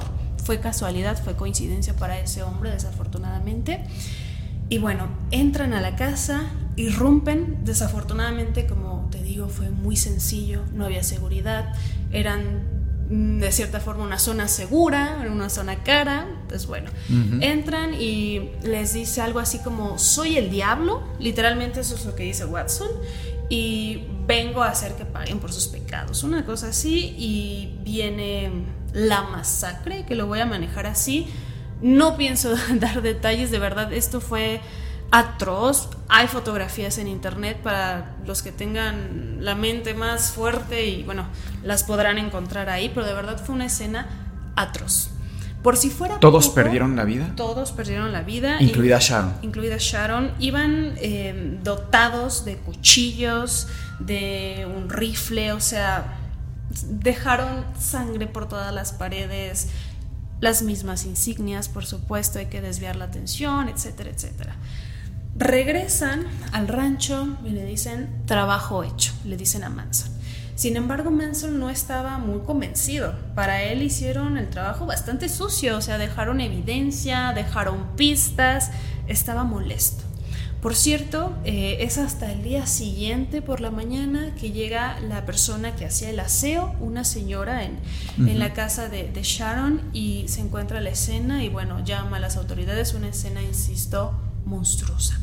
[SPEAKER 2] fue casualidad, fue coincidencia para ese hombre, desafortunadamente. Y bueno, entran a la casa, irrumpen, desafortunadamente, como te digo, fue muy sencillo, no había seguridad, eran mm, de cierta forma una zona segura, una zona cara, pues bueno, entran y les dice algo así como, soy el diablo, literalmente eso es lo que dice Watson, y vengo a hacer que paguen por sus pecados, una cosa así, y viene la masacre, que lo voy a manejar así. No pienso dar detalles, de verdad, esto fue atroz. Hay fotografías en internet para los que tengan la mente más fuerte y bueno, las podrán encontrar ahí, pero de verdad fue una escena atroz. Por si fuera
[SPEAKER 1] ¿Todos perdieron la vida?
[SPEAKER 2] Todos perdieron la vida.
[SPEAKER 1] Incluida Sharon.
[SPEAKER 2] Incluida Sharon. Iban eh, dotados de cuchillos, de un rifle, o sea, dejaron sangre por todas las paredes, las mismas insignias, por supuesto, hay que desviar la atención, etcétera, etcétera. Regresan al rancho y le dicen trabajo hecho, le dicen a Manson. Sin embargo, Manson no estaba muy convencido. Para él hicieron el trabajo bastante sucio, o sea, dejaron evidencia, dejaron pistas, estaba molesto. Por cierto, eh, es hasta el día siguiente por la mañana que llega la persona que hacía el aseo, una señora en, la casa de, Sharon y se encuentra la escena y bueno, llama a las autoridades, una escena, insisto, monstruosa.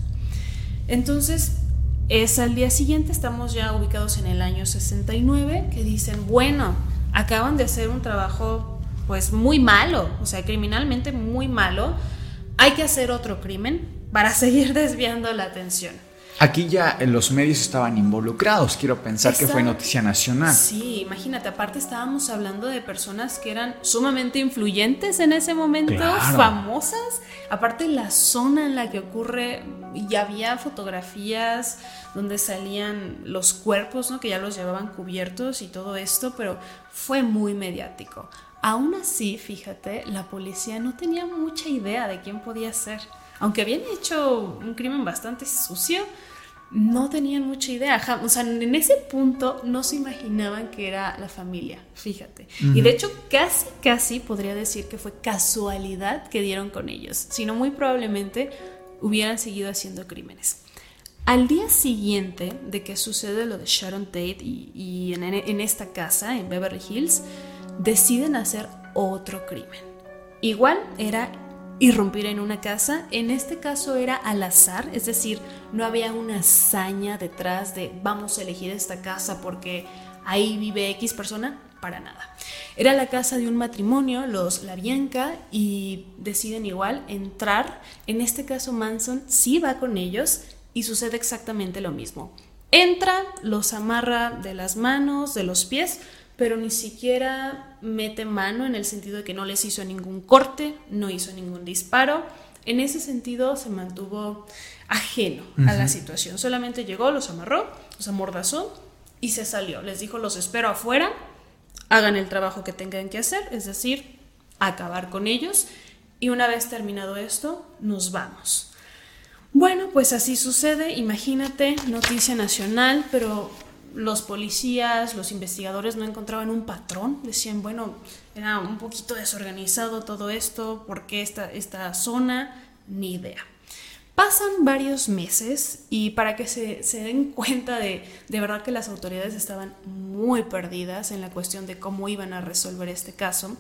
[SPEAKER 2] Entonces, es al día siguiente, estamos ya ubicados en el año 69, que dicen, bueno, acaban de hacer un trabajo pues muy malo, o sea, criminalmente muy malo, hay que hacer otro crimen, para seguir desviando la atención.
[SPEAKER 1] Aquí ya los medios estaban involucrados, quiero pensar que fue noticia nacional.
[SPEAKER 2] Sí, imagínate, aparte estábamos hablando de personas que eran sumamente influyentes en ese momento, famosas, aparte la zona en la que ocurre, ya había fotografías donde salían los cuerpos, ¿no? que ya los llevaban cubiertos y todo esto, pero fue muy mediático. Aún así, fíjate, la policía no tenía mucha idea de quién podía ser aunque habían hecho un crimen bastante sucio, no tenían mucha idea. O sea, en ese punto no se imaginaban que era la familia, fíjate. Y de hecho, casi, casi podría decir que fue casualidad que dieron con ellos, sino muy probablemente hubieran seguido haciendo crímenes. Al día siguiente de que sucede lo de Sharon Tate y, en esta casa, en Beverly Hills, deciden hacer otro crimen. Igual era irrumpir en una casa. En este caso era al azar, es decir, no había una hazaña detrás de vamos a elegir esta casa porque ahí vive X persona, para nada. Era la casa de un matrimonio, los La Bianca, y deciden igual entrar. En este caso Manson sí va con ellos y sucede exactamente lo mismo. Entra, los amarra de las manos, de los pies, pero ni siquiera mete mano en el sentido de que no les hizo ningún corte, no hizo ningún disparo. En ese sentido se mantuvo ajeno a la situación. Solamente llegó, los amarró, los amordazó y se salió. Les dijo, los espero afuera, hagan el trabajo que tengan que hacer, es decir, acabar con ellos. Y una vez terminado esto, nos vamos. Bueno, pues así sucede, imagínate, noticia nacional, pero los policías, los investigadores no encontraban un patrón, decían, bueno, era un poquito desorganizado todo esto, ¿por qué esta, esta zona? Ni idea. Pasan varios meses y para que se, den cuenta de, de verdad que las autoridades estaban muy perdidas en la cuestión de cómo iban a resolver este caso,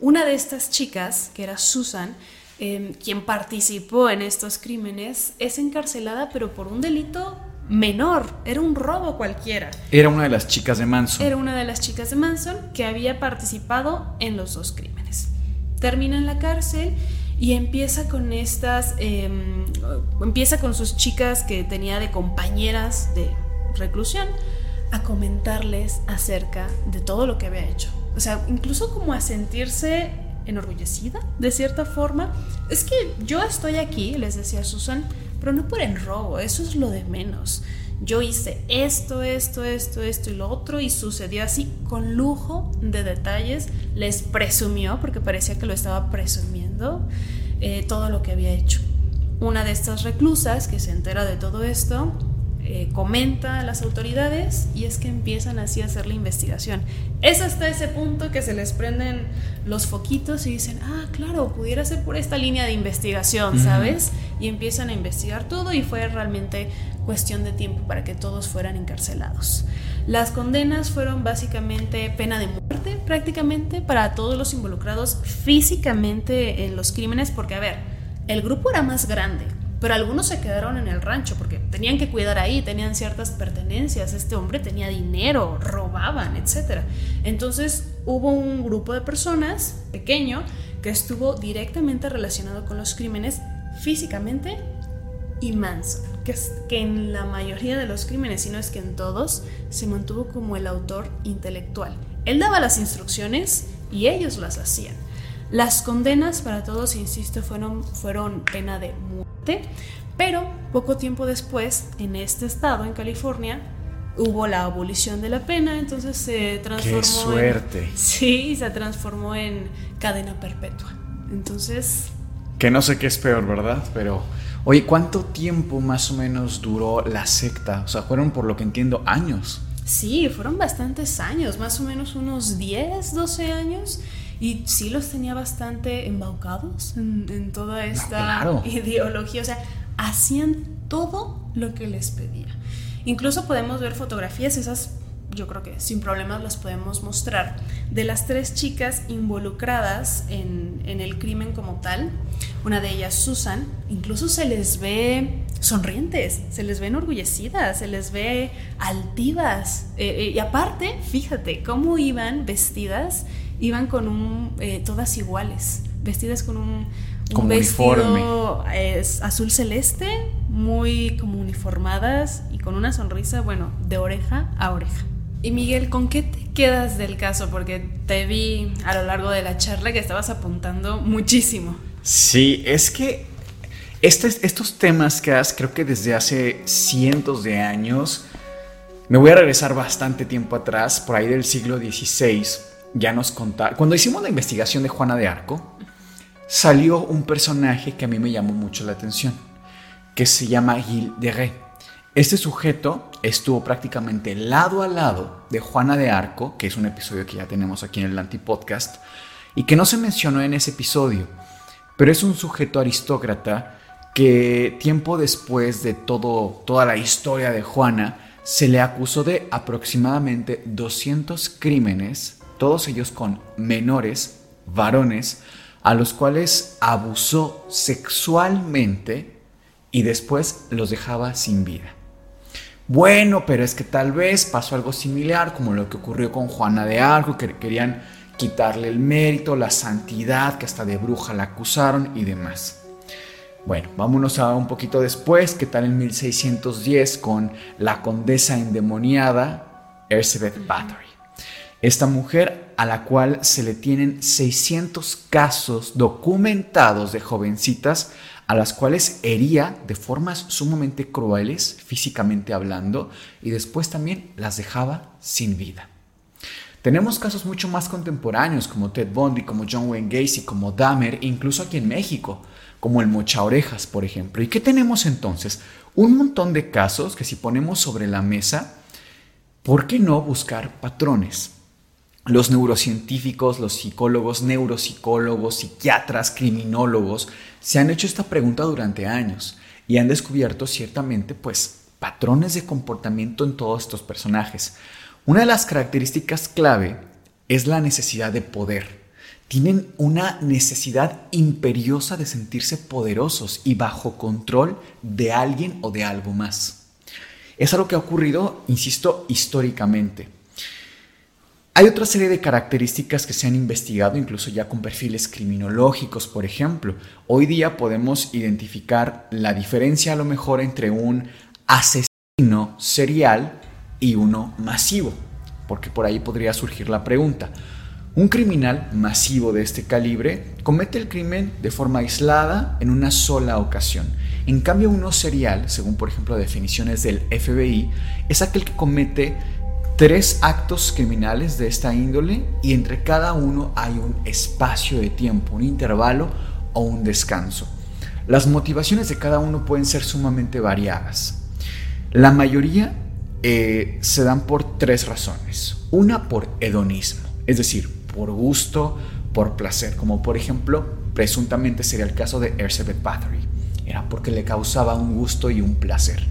[SPEAKER 2] una de estas chicas, que era Susan, em, quien participó en estos crímenes, es encarcelada pero por un delito menor, era un robo cualquiera.
[SPEAKER 1] Era una de las chicas de Manson.
[SPEAKER 2] Era una de las chicas de Manson que había participado en los dos crímenes. Termina en la cárcel y empieza con estas, em, empieza con sus chicas que tenía de compañeras de reclusión a comentarles acerca de todo lo que había hecho. O sea, incluso como a sentirse enorgullecida de cierta forma. Es que yo estoy aquí, les decía Susan, pero no por el robo, eso es lo de menos. Yo hice esto, esto, esto, esto y lo otro y sucedió así con lujo de detalles. Les presumió, porque parecía que lo estaba presumiendo, eh, todo lo que había hecho. Una de estas reclusas que se entera de todo esto eh, comenta a las autoridades y es que empiezan así a hacer la investigación. Es hasta ese punto que se les prenden los foquitos y dicen, ah, claro, pudiera ser por esta línea de investigación, ¿sabes? Y empiezan a investigar todo y fue realmente cuestión de tiempo para que todos fueran encarcelados. Las condenas fueron básicamente pena de muerte prácticamente para todos los involucrados físicamente en los crímenes, porque a ver, el grupo era más grande, pero algunos se quedaron en el rancho porque tenían que cuidar ahí, tenían ciertas pertenencias, este hombre tenía dinero, robaban, etc. Entonces hubo un grupo de personas pequeño que estuvo directamente relacionado con los crímenes físicamente y Manson, que, es, que en la mayoría de los crímenes, si no es que en todos, se mantuvo como el autor intelectual. Él daba las instrucciones y ellos las hacían. Las condenas para todos, insisto, fueron, fueron pena de muerte, pero poco tiempo después, en este estado, en California, hubo la abolición de la pena, entonces se transformó.
[SPEAKER 1] ¡Qué suerte!
[SPEAKER 2] En, sí, se transformó en cadena perpetua. Entonces.
[SPEAKER 1] Que no sé qué es peor, ¿verdad? Pero. Oye, ¿cuánto tiempo más o menos duró la secta? O sea, fueron por lo que entiendo años.
[SPEAKER 2] Sí, fueron bastantes años, más o menos unos 10, 12 años. Y sí los tenía bastante embaucados en, toda esta ideología. O sea, hacían todo lo que les pedía. Incluso podemos ver fotografías, esas yo creo que sin problemas las podemos mostrar, de las tres chicas involucradas en, en, el crimen como tal. Una de ellas, Susan, incluso se les ve sonrientes, se les ve enorgullecidas, se les ve altivas. Eh, eh, y aparte, fíjate cómo iban vestidas iban con un, eh, todas iguales, vestidas con un, un vestido es, azul celeste, muy como uniformadas y con una sonrisa, bueno, de oreja a oreja. Y Miguel, ¿con qué te quedas del caso? Porque te vi a lo largo de la charla que estabas apuntando muchísimo.
[SPEAKER 1] Sí, es que estos temas que has, creo que desde hace cientos de años, me voy a regresar bastante tiempo atrás, por ahí del siglo XVI, ya nos contaron. Cuando hicimos la investigación de Juana de Arco, salió un personaje que a mí me llamó mucho la atención, que se llama Gilles de Ré. Este sujeto estuvo prácticamente lado a lado de Juana de Arco, que es un episodio que ya tenemos aquí en el Antipodcast, y que no se mencionó en ese episodio, pero es un sujeto aristócrata que tiempo después de todo, toda la historia de Juana, se le acusó de aproximadamente 200 crímenes todos ellos con menores, varones, a los cuales abusó sexualmente y después los dejaba sin vida. Bueno, pero es que tal vez pasó algo similar como lo que ocurrió con Juana de Arco, que querían quitarle el mérito, la santidad, que hasta de bruja la acusaron y demás. Bueno, vámonos a un poquito después, que tal en 1610 con la condesa endemoniada Elizabeth Bathory. Esta mujer a la cual se le tienen 600 casos documentados de jovencitas a las cuales hería de formas sumamente crueles, físicamente hablando, y después también las dejaba sin vida. Tenemos casos mucho más contemporáneos como Ted Bundy, como John Wayne Gacy, como Dahmer, incluso aquí en México, como el Mocha Orejas, por ejemplo. ¿Y qué tenemos entonces? Un montón de casos que si ponemos sobre la mesa, ¿por qué no buscar patrones? Los neurocientíficos, los psicólogos, neuropsicólogos, psiquiatras, criminólogos, se han hecho esta pregunta durante años y han descubierto ciertamente pues patrones de comportamiento en todos estos personajes. Una de las características clave es la necesidad de poder. tienen una necesidad imperiosa de sentirse poderosos y bajo control de alguien o de algo más. Es algo que ha ocurrido, insisto, históricamente. Hay otra serie de características que se han investigado, incluso ya con perfiles criminológicos, por ejemplo. Hoy día podemos identificar la diferencia a lo mejor entre un asesino serial y uno masivo, porque por ahí podría surgir la pregunta. Un criminal masivo de este calibre comete el crimen de forma aislada en una sola ocasión. En cambio, uno serial, según por ejemplo definiciones del FBI, es aquel que comete tres actos criminales de esta índole y entre cada uno hay un espacio de tiempo, un intervalo o un descanso. Las motivaciones de cada uno pueden ser sumamente variadas. La mayoría eh, se dan por tres razones. Una por hedonismo, es decir, por gusto, por placer, como por ejemplo, presuntamente sería el caso de Elizabeth Bathory. Era porque le causaba un gusto y un placer.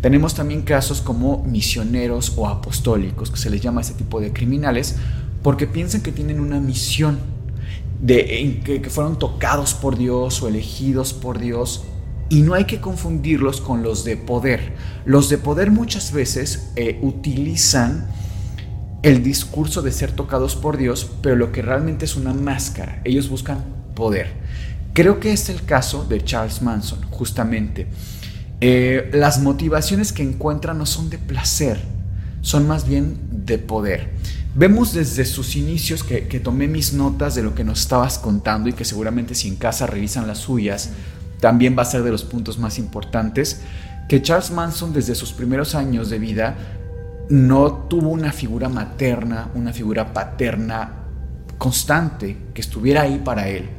[SPEAKER 1] Tenemos también casos como misioneros o apostólicos, que se les llama a este tipo de criminales, porque piensan que tienen una misión, de, que, fueron tocados por Dios o elegidos por Dios. Y no hay que confundirlos con los de poder. Los de poder muchas veces eh, utilizan el discurso de ser tocados por Dios, pero lo que realmente es una máscara. Ellos buscan poder. Creo que es el caso de Charles Manson, justamente. Eh, las motivaciones que encuentra no son de placer, son más bien de poder. Vemos desde sus inicios que, tomé mis notas de lo que nos estabas contando y que seguramente si en casa revisan las suyas, también va a ser de los puntos más importantes, que Charles Manson desde sus primeros años de vida no tuvo una figura materna, una figura paterna constante que estuviera ahí para él.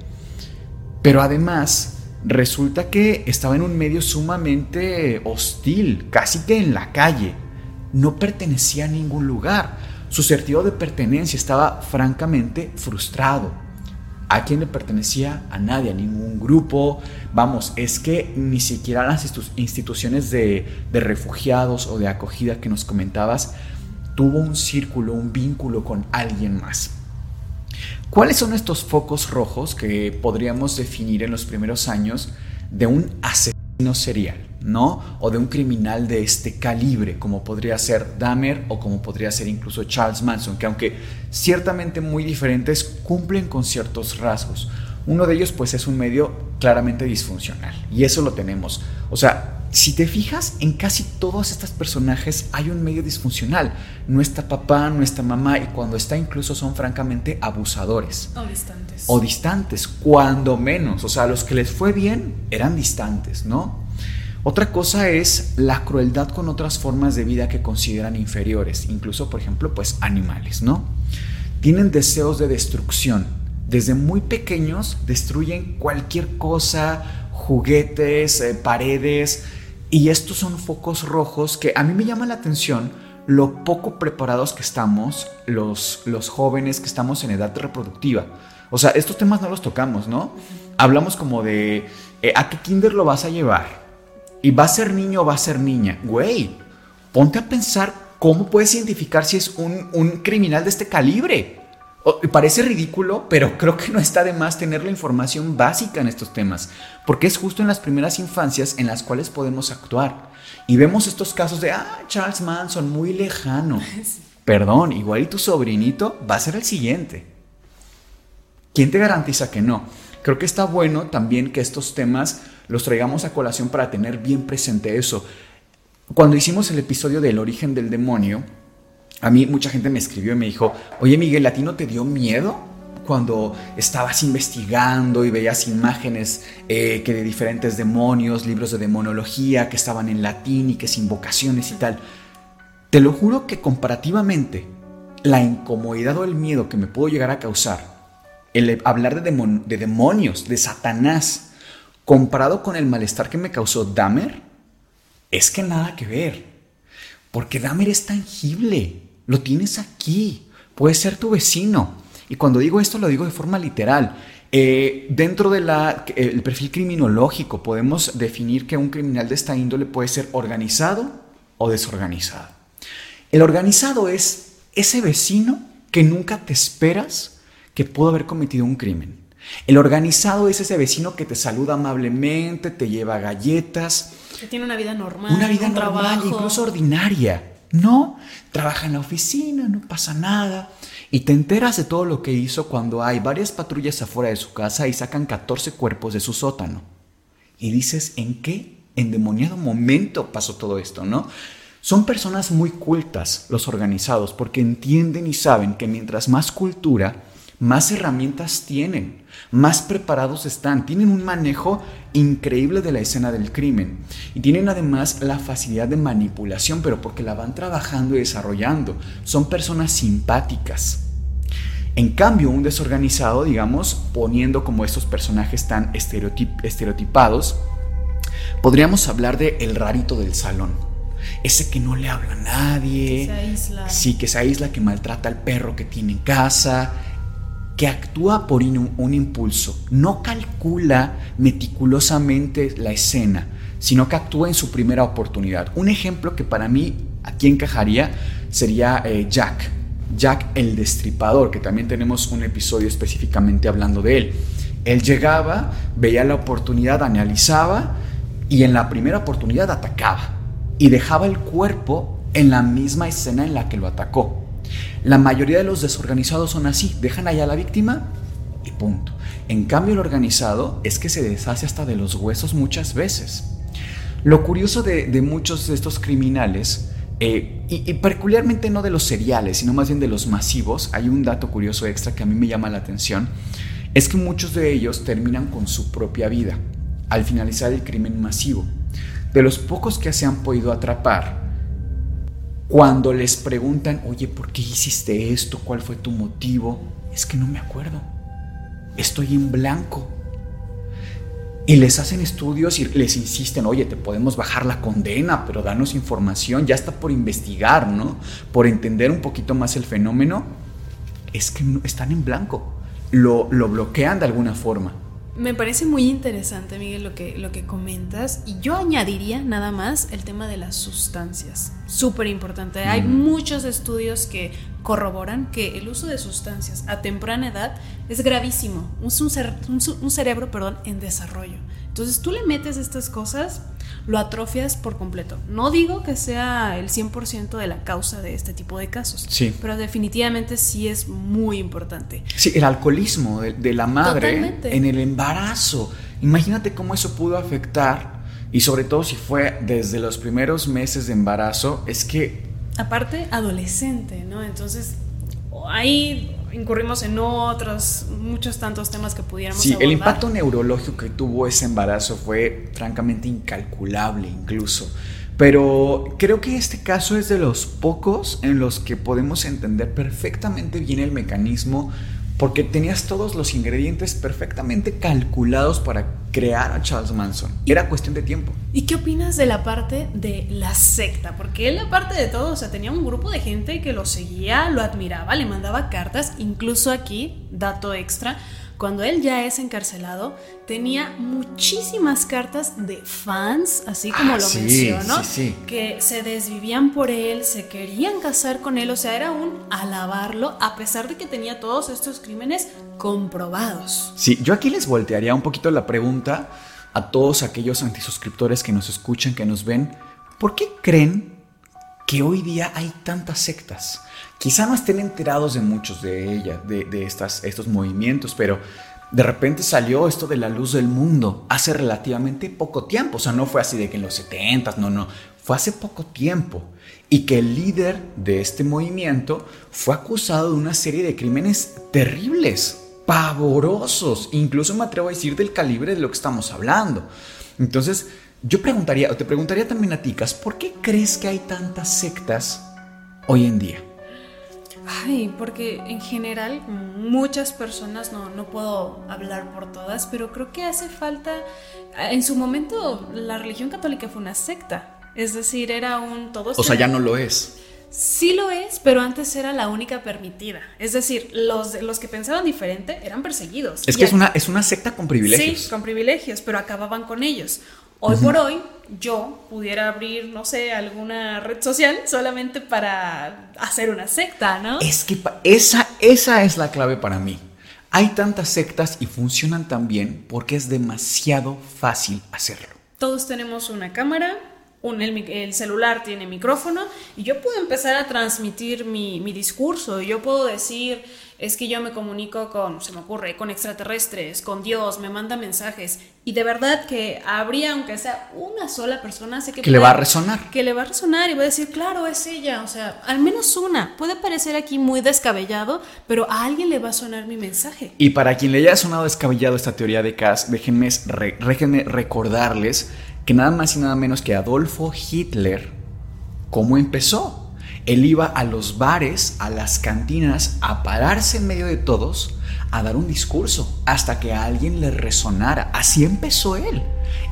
[SPEAKER 1] Pero además resulta que estaba en un medio sumamente hostil, casi que en la calle. No pertenecía a ningún lugar. Su sentido de pertenencia estaba francamente frustrado. ¿A quién le pertenecía? A nadie, a ningún grupo. Vamos, es que ni siquiera las instituciones de, de refugiados o de acogida que nos comentabas tuvo un círculo, un vínculo con alguien más. ¿Cuáles son estos focos rojos que podríamos definir en los primeros años de un asesino serial, ¿no? O de un criminal de este calibre, como podría ser Dahmer o como podría ser incluso Charles Manson, que aunque ciertamente muy diferentes, cumplen con ciertos rasgos. Uno de ellos pues es un medio claramente disfuncional y eso lo tenemos. O sea, si te fijas, en casi todos estos personajes hay un medio disfuncional. No está papá, no está mamá y cuando está incluso son francamente abusadores.
[SPEAKER 2] O distantes.
[SPEAKER 1] O distantes, cuando menos. O sea, los que les fue bien eran distantes, ¿no? Otra cosa es la crueldad con otras formas de vida que consideran inferiores, incluso por ejemplo, pues animales, ¿no? Tienen deseos de destrucción. Desde muy pequeños destruyen cualquier cosa, juguetes, eh, paredes, y estos son focos rojos que a mí me llama la atención lo poco preparados que estamos los, los jóvenes que estamos en edad reproductiva. O sea, estos temas no los tocamos, ¿no? Hablamos como de, eh, ¿a qué kinder lo vas a llevar? ¿Y va a ser niño o va a ser niña? Güey, ponte a pensar cómo puedes identificar si es un, un criminal de este calibre. Parece ridículo, pero creo que no está de más tener la información básica en estos temas, porque es justo en las primeras infancias en las cuales podemos actuar. Y vemos estos casos de, ah, Charles Manson, muy lejano. Perdón, igual y tu sobrinito va a ser el siguiente. ¿Quién te garantiza que no? Creo que está bueno también que estos temas los traigamos a colación para tener bien presente eso. Cuando hicimos el episodio del origen del demonio, a mí mucha gente me escribió y me dijo, oye Miguel, ¿a ti no te dio miedo cuando estabas investigando y veías imágenes eh, que de diferentes demonios, libros de demonología que estaban en latín y que es invocaciones y tal? Te lo juro que comparativamente, la incomodidad o el miedo que me puedo llegar a causar el hablar de, de demonios, de Satanás, comparado con el malestar que me causó Dahmer, es que nada que ver. Porque Dahmer es tangible. Lo tienes aquí. Puede ser tu vecino. Y cuando digo esto lo digo de forma literal. Eh, dentro del perfil criminológico podemos definir que un criminal de esta índole puede ser organizado o desorganizado. El organizado es ese vecino que nunca te esperas, que pudo haber cometido un crimen. El organizado es ese vecino que te saluda amablemente, te lleva galletas.
[SPEAKER 2] Que tiene una vida normal.
[SPEAKER 1] Una vida
[SPEAKER 2] un
[SPEAKER 1] normal,
[SPEAKER 2] trabajo.
[SPEAKER 1] incluso ordinaria. No, trabaja en la oficina, no pasa nada. Y te enteras de todo lo que hizo cuando hay varias patrullas afuera de su casa y sacan 14 cuerpos de su sótano. Y dices, ¿en qué endemoniado momento pasó todo esto, no? Son personas muy cultas los organizados porque entienden y saben que mientras más cultura, más herramientas tienen, más preparados están, tienen un manejo increíble de la escena del crimen y tienen además la facilidad de manipulación, pero porque la van trabajando y desarrollando. Son personas simpáticas. En cambio, un desorganizado, digamos, poniendo como estos personajes tan estereotip estereotipados, podríamos hablar de el rarito del salón. Ese que no le habla a nadie.
[SPEAKER 2] Que se aísla.
[SPEAKER 1] Sí, que se aísla, que maltrata al perro que tiene en casa, que actúa por un, impulso. No calcula meticulosamente la escena, sino que actúa en su primera oportunidad. Un ejemplo que para mí aquí encajaría sería eh, Jack. Jack el Destripador, que también tenemos un episodio específicamente hablando de él. Él llegaba, veía la oportunidad, analizaba y en la primera oportunidad atacaba y dejaba el cuerpo en la misma escena en la que lo atacó. La mayoría de los desorganizados son así, dejan allá a la víctima y punto. En cambio el organizado es que se deshace hasta de los huesos muchas veces. Lo curioso de, muchos de estos criminales, eh, y, y, peculiarmente no de los seriales, sino más bien de los masivos, hay un dato curioso extra que a mí me llama la atención, es que muchos de ellos terminan con su propia vida al finalizar el crimen masivo. De los pocos que se han podido atrapar, cuando les preguntan, oye, ¿por qué hiciste esto? ¿Cuál fue tu motivo? Es que no me acuerdo. Estoy en blanco. Y les hacen estudios y les insisten, oye, te podemos bajar la condena, pero danos información, ya está por investigar, ¿no? Por entender un poquito más el fenómeno. Es que están en blanco. Lo, lo bloquean de alguna forma.
[SPEAKER 2] Me parece muy interesante, Miguel, lo que, lo que comentas. Y yo añadiría nada más el tema de las sustancias. Súper importante. Mm. Hay muchos estudios que corroboran que el uso de sustancias a temprana edad es gravísimo. Es un, cer un, un cerebro perdón, en desarrollo. Entonces tú le metes estas cosas, lo atrofias por completo. No digo que sea el 100% de la causa de este tipo de casos,
[SPEAKER 1] sí.
[SPEAKER 2] pero definitivamente sí es muy importante.
[SPEAKER 1] Sí, el alcoholismo de, de la madre Totalmente. en el embarazo. Imagínate cómo eso pudo afectar y sobre todo si fue desde los primeros meses de embarazo, es que...
[SPEAKER 2] Aparte, adolescente, ¿no? Entonces, ahí incurrimos en otros, muchos tantos temas que pudiéramos
[SPEAKER 1] Sí,
[SPEAKER 2] abordar.
[SPEAKER 1] el impacto neurológico que tuvo ese embarazo fue francamente incalculable incluso. Pero creo que este caso es de los pocos en los que podemos entender perfectamente bien el mecanismo porque tenías todos los ingredientes perfectamente calculados para crear a Charles Manson. Era cuestión de tiempo.
[SPEAKER 2] ¿Y qué opinas de la parte de la secta? Porque él, aparte de todo, o sea, tenía un grupo de gente que lo seguía, lo admiraba, le mandaba cartas. Incluso aquí, dato extra, cuando él ya es encarcelado, tenía muchísimas cartas de fans, así como
[SPEAKER 1] ah,
[SPEAKER 2] lo
[SPEAKER 1] sí, sí.
[SPEAKER 2] que se desvivían por él, se querían casar con él, o sea, era un alabarlo, a pesar de que tenía todos estos crímenes comprobados.
[SPEAKER 1] Sí, yo aquí les voltearía un poquito la pregunta a todos aquellos antisuscriptores que nos escuchan, que nos ven, ¿por qué creen que hoy día hay tantas sectas? Quizá no estén enterados de muchos de ellas, de, de estas, estos movimientos, pero de repente salió esto de la luz del mundo hace relativamente poco tiempo. O sea, no fue así de que en los 70, no, no, fue hace poco tiempo. Y que el líder de este movimiento fue acusado de una serie de crímenes terribles, pavorosos, incluso me atrevo a decir del calibre de lo que estamos hablando. Entonces, yo preguntaría, o te preguntaría también a Ticas, ¿por qué crees que hay tantas sectas hoy en día?
[SPEAKER 2] Ay, porque en general muchas personas, no, no puedo hablar por todas, pero creo que hace falta, en su momento la religión católica fue una secta, es decir, era un todos...
[SPEAKER 1] O sea, ya no lo es.
[SPEAKER 2] Sí lo es, pero antes era la única permitida. Es decir, los, los que pensaban diferente eran perseguidos.
[SPEAKER 1] Es que es una, es una secta con privilegios.
[SPEAKER 2] Sí, con privilegios, pero acababan con ellos. Hoy uh -huh. por hoy, yo pudiera abrir, no sé, alguna red social solamente para hacer una secta, ¿no?
[SPEAKER 1] Es que esa, esa es la clave para mí. Hay tantas sectas y funcionan tan bien porque es demasiado fácil hacerlo.
[SPEAKER 2] Todos tenemos una cámara, el, celular tiene micrófono y yo puedo empezar a transmitir mi, mi discurso. Yo puedo decir, es que yo me comunico con, se me ocurre, con extraterrestres, con Dios, me manda mensajes. Y de verdad que habría, aunque sea una sola persona, sé que,
[SPEAKER 1] que le va a resonar.
[SPEAKER 2] Que le va a resonar y va a decir, claro, es ella. O sea, al menos una. Puede parecer aquí muy descabellado, pero a alguien le va a sonar mi mensaje.
[SPEAKER 1] Y para quien le haya sonado descabellado esta teoría de Cass, déjenme, déjenme recordarles que nada más y nada menos que Adolfo Hitler, ¿cómo empezó? Él iba a los bares, a las cantinas, a pararse en medio de todos, a dar un discurso, hasta que a alguien le resonara. Así empezó él.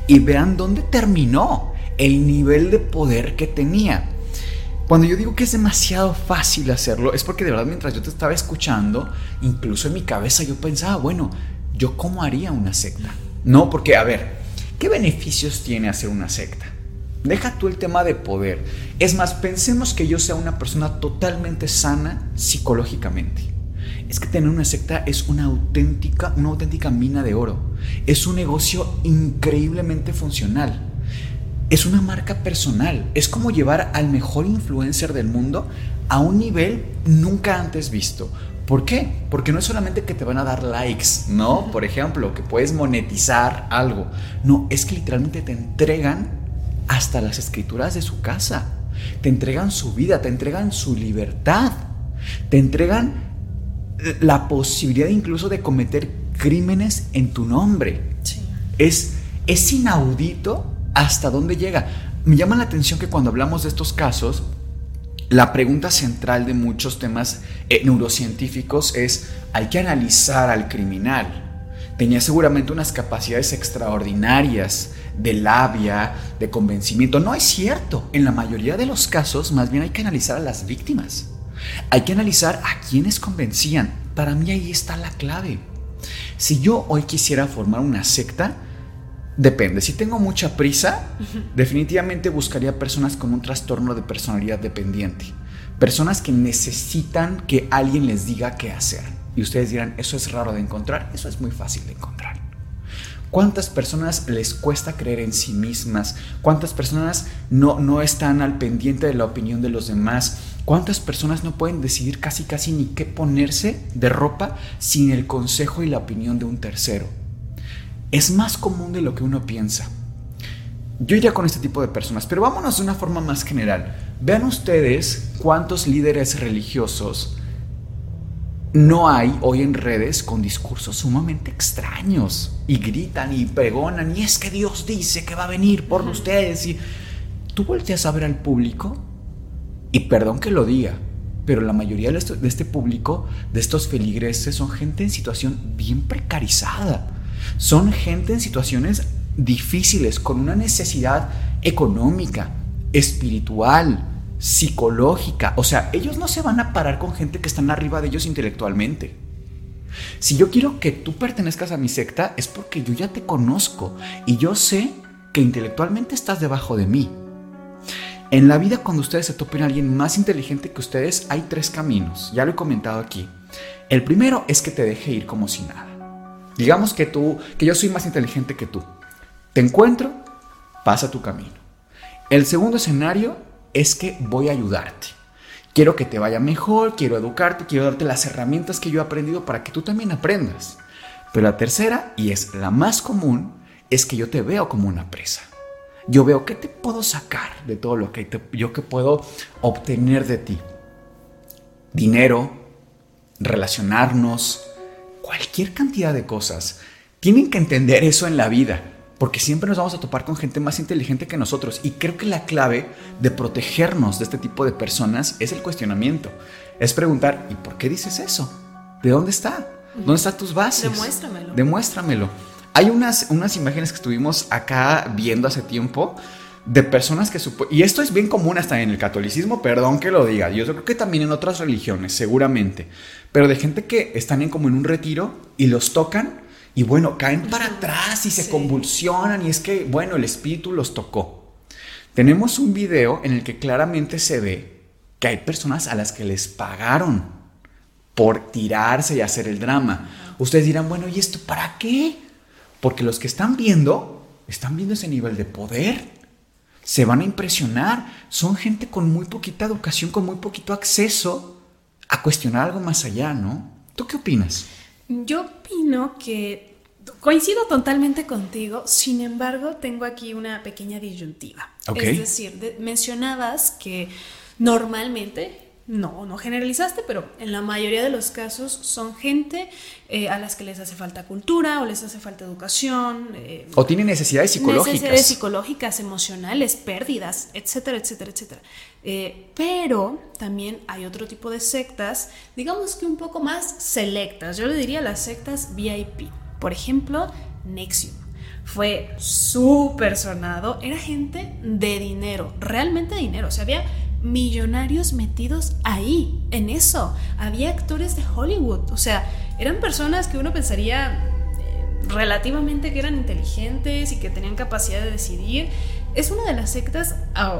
[SPEAKER 1] Y vean dónde terminó el nivel de poder que tenía. Cuando yo digo que es demasiado fácil hacerlo, es porque de verdad mientras yo te estaba escuchando, incluso en mi cabeza yo pensaba, bueno, ¿yo cómo haría una secta? No, porque, a ver, ¿Qué beneficios tiene hacer una secta? Deja tú el tema de poder. Es más, pensemos que yo sea una persona totalmente sana psicológicamente. Es que tener una secta es una auténtica, una auténtica mina de oro. Es un negocio increíblemente funcional. Es una marca personal. Es como llevar al mejor influencer del mundo a un nivel nunca antes visto. ¿Por qué? Porque no es solamente que te van a dar likes, ¿no? Por ejemplo, que puedes monetizar algo. No, es que literalmente te entregan hasta las escrituras de su casa. Te entregan su vida, te entregan su libertad. Te entregan la posibilidad incluso de cometer crímenes en tu nombre. Es, es inaudito hasta dónde llega. Me llama la atención que cuando hablamos de estos casos, la pregunta central de muchos temas eh, neurocientíficos es, hay que analizar al criminal. Tenía seguramente unas capacidades extraordinarias de labia, de convencimiento. No es cierto. En la mayoría de los casos, más bien hay que analizar a las víctimas. Hay que analizar a quienes convencían. Para mí ahí está la clave. Si yo hoy quisiera formar una secta, Depende, si tengo mucha prisa, definitivamente buscaría personas con un trastorno de personalidad dependiente. Personas que necesitan que alguien les diga qué hacer. Y ustedes dirán, eso es raro de encontrar, eso es muy fácil de encontrar. ¿Cuántas personas les cuesta creer en sí mismas? ¿Cuántas personas no, no están al pendiente de la opinión de los demás? ¿Cuántas personas no pueden decidir casi casi ni qué ponerse de ropa sin el consejo y la opinión de un tercero? Es más común de lo que uno piensa. Yo iría con este tipo de personas, pero vámonos de una forma más general. Vean ustedes cuántos líderes religiosos no hay hoy en redes con discursos sumamente extraños y gritan y pregonan y es que Dios dice que va a venir por ustedes y tú volteas a ver al público y perdón que lo diga, pero la mayoría de este público, de estos feligreses, son gente en situación bien precarizada son gente en situaciones difíciles, con una necesidad económica, espiritual, psicológica. O sea, ellos no se van a parar con gente que están arriba de ellos intelectualmente. Si yo quiero que tú pertenezcas a mi secta es porque yo ya te conozco y yo sé que intelectualmente estás debajo de mí. En la vida cuando ustedes se topen a alguien más inteligente que ustedes hay tres caminos, ya lo he comentado aquí. El primero es que te deje ir como si nada. Digamos que tú, que yo soy más inteligente que tú. Te encuentro, pasa tu camino. El segundo escenario es que voy a ayudarte. Quiero que te vaya mejor, quiero educarte, quiero darte las herramientas que yo he aprendido para que tú también aprendas. Pero la tercera, y es la más común, es que yo te veo como una presa. Yo veo qué te puedo sacar de todo lo que yo que puedo obtener de ti. Dinero, relacionarnos, cualquier cantidad de cosas. Tienen que entender eso en la vida, porque siempre nos vamos a topar con gente más inteligente que nosotros. Y creo que la clave de protegernos de este tipo de personas es el cuestionamiento. Es preguntar, ¿y por qué dices eso? ¿De dónde está? ¿Dónde están tus bases?
[SPEAKER 2] Demuéstramelo.
[SPEAKER 1] Demuéstramelo. Hay unas, unas imágenes que estuvimos acá viendo hace tiempo de personas que y esto es bien común hasta en el catolicismo, perdón que lo diga, yo creo que también en otras religiones, seguramente, pero de gente que están en como en un retiro y los tocan y bueno, caen para atrás y se convulsionan y es que bueno, el espíritu los tocó. Tenemos un video en el que claramente se ve que hay personas a las que les pagaron por tirarse y hacer el drama. Ustedes dirán, bueno, ¿y esto para qué? Porque los que están viendo, están viendo ese nivel de poder. Se van a impresionar. Son gente con muy poquita educación, con muy poquito acceso a cuestionar algo más allá, ¿no? ¿Tú qué opinas?
[SPEAKER 2] Yo opino que coincido totalmente contigo, sin embargo, tengo aquí una pequeña disyuntiva. Es decir, mencionabas que normalmente no, no generalizaste, pero en la mayoría de los casos son gente eh, a las que les hace falta cultura o les hace falta educación.
[SPEAKER 1] Eh, o tienen necesidades psicológicas.
[SPEAKER 2] Necesidades psicológicas, emocionales, pérdidas, etcétera, etcétera, etcétera. Eh, pero también hay otro tipo de sectas, digamos que un poco más selectas. Yo le diría las sectas VIP. Por ejemplo, Nexium fue súper sonado, era gente de dinero, realmente de dinero, o sea, había millonarios metidos ahí, en eso. Había actores de Hollywood, o sea, eran personas que uno pensaría eh, relativamente que eran inteligentes y que tenían capacidad de decidir. Es una de las sectas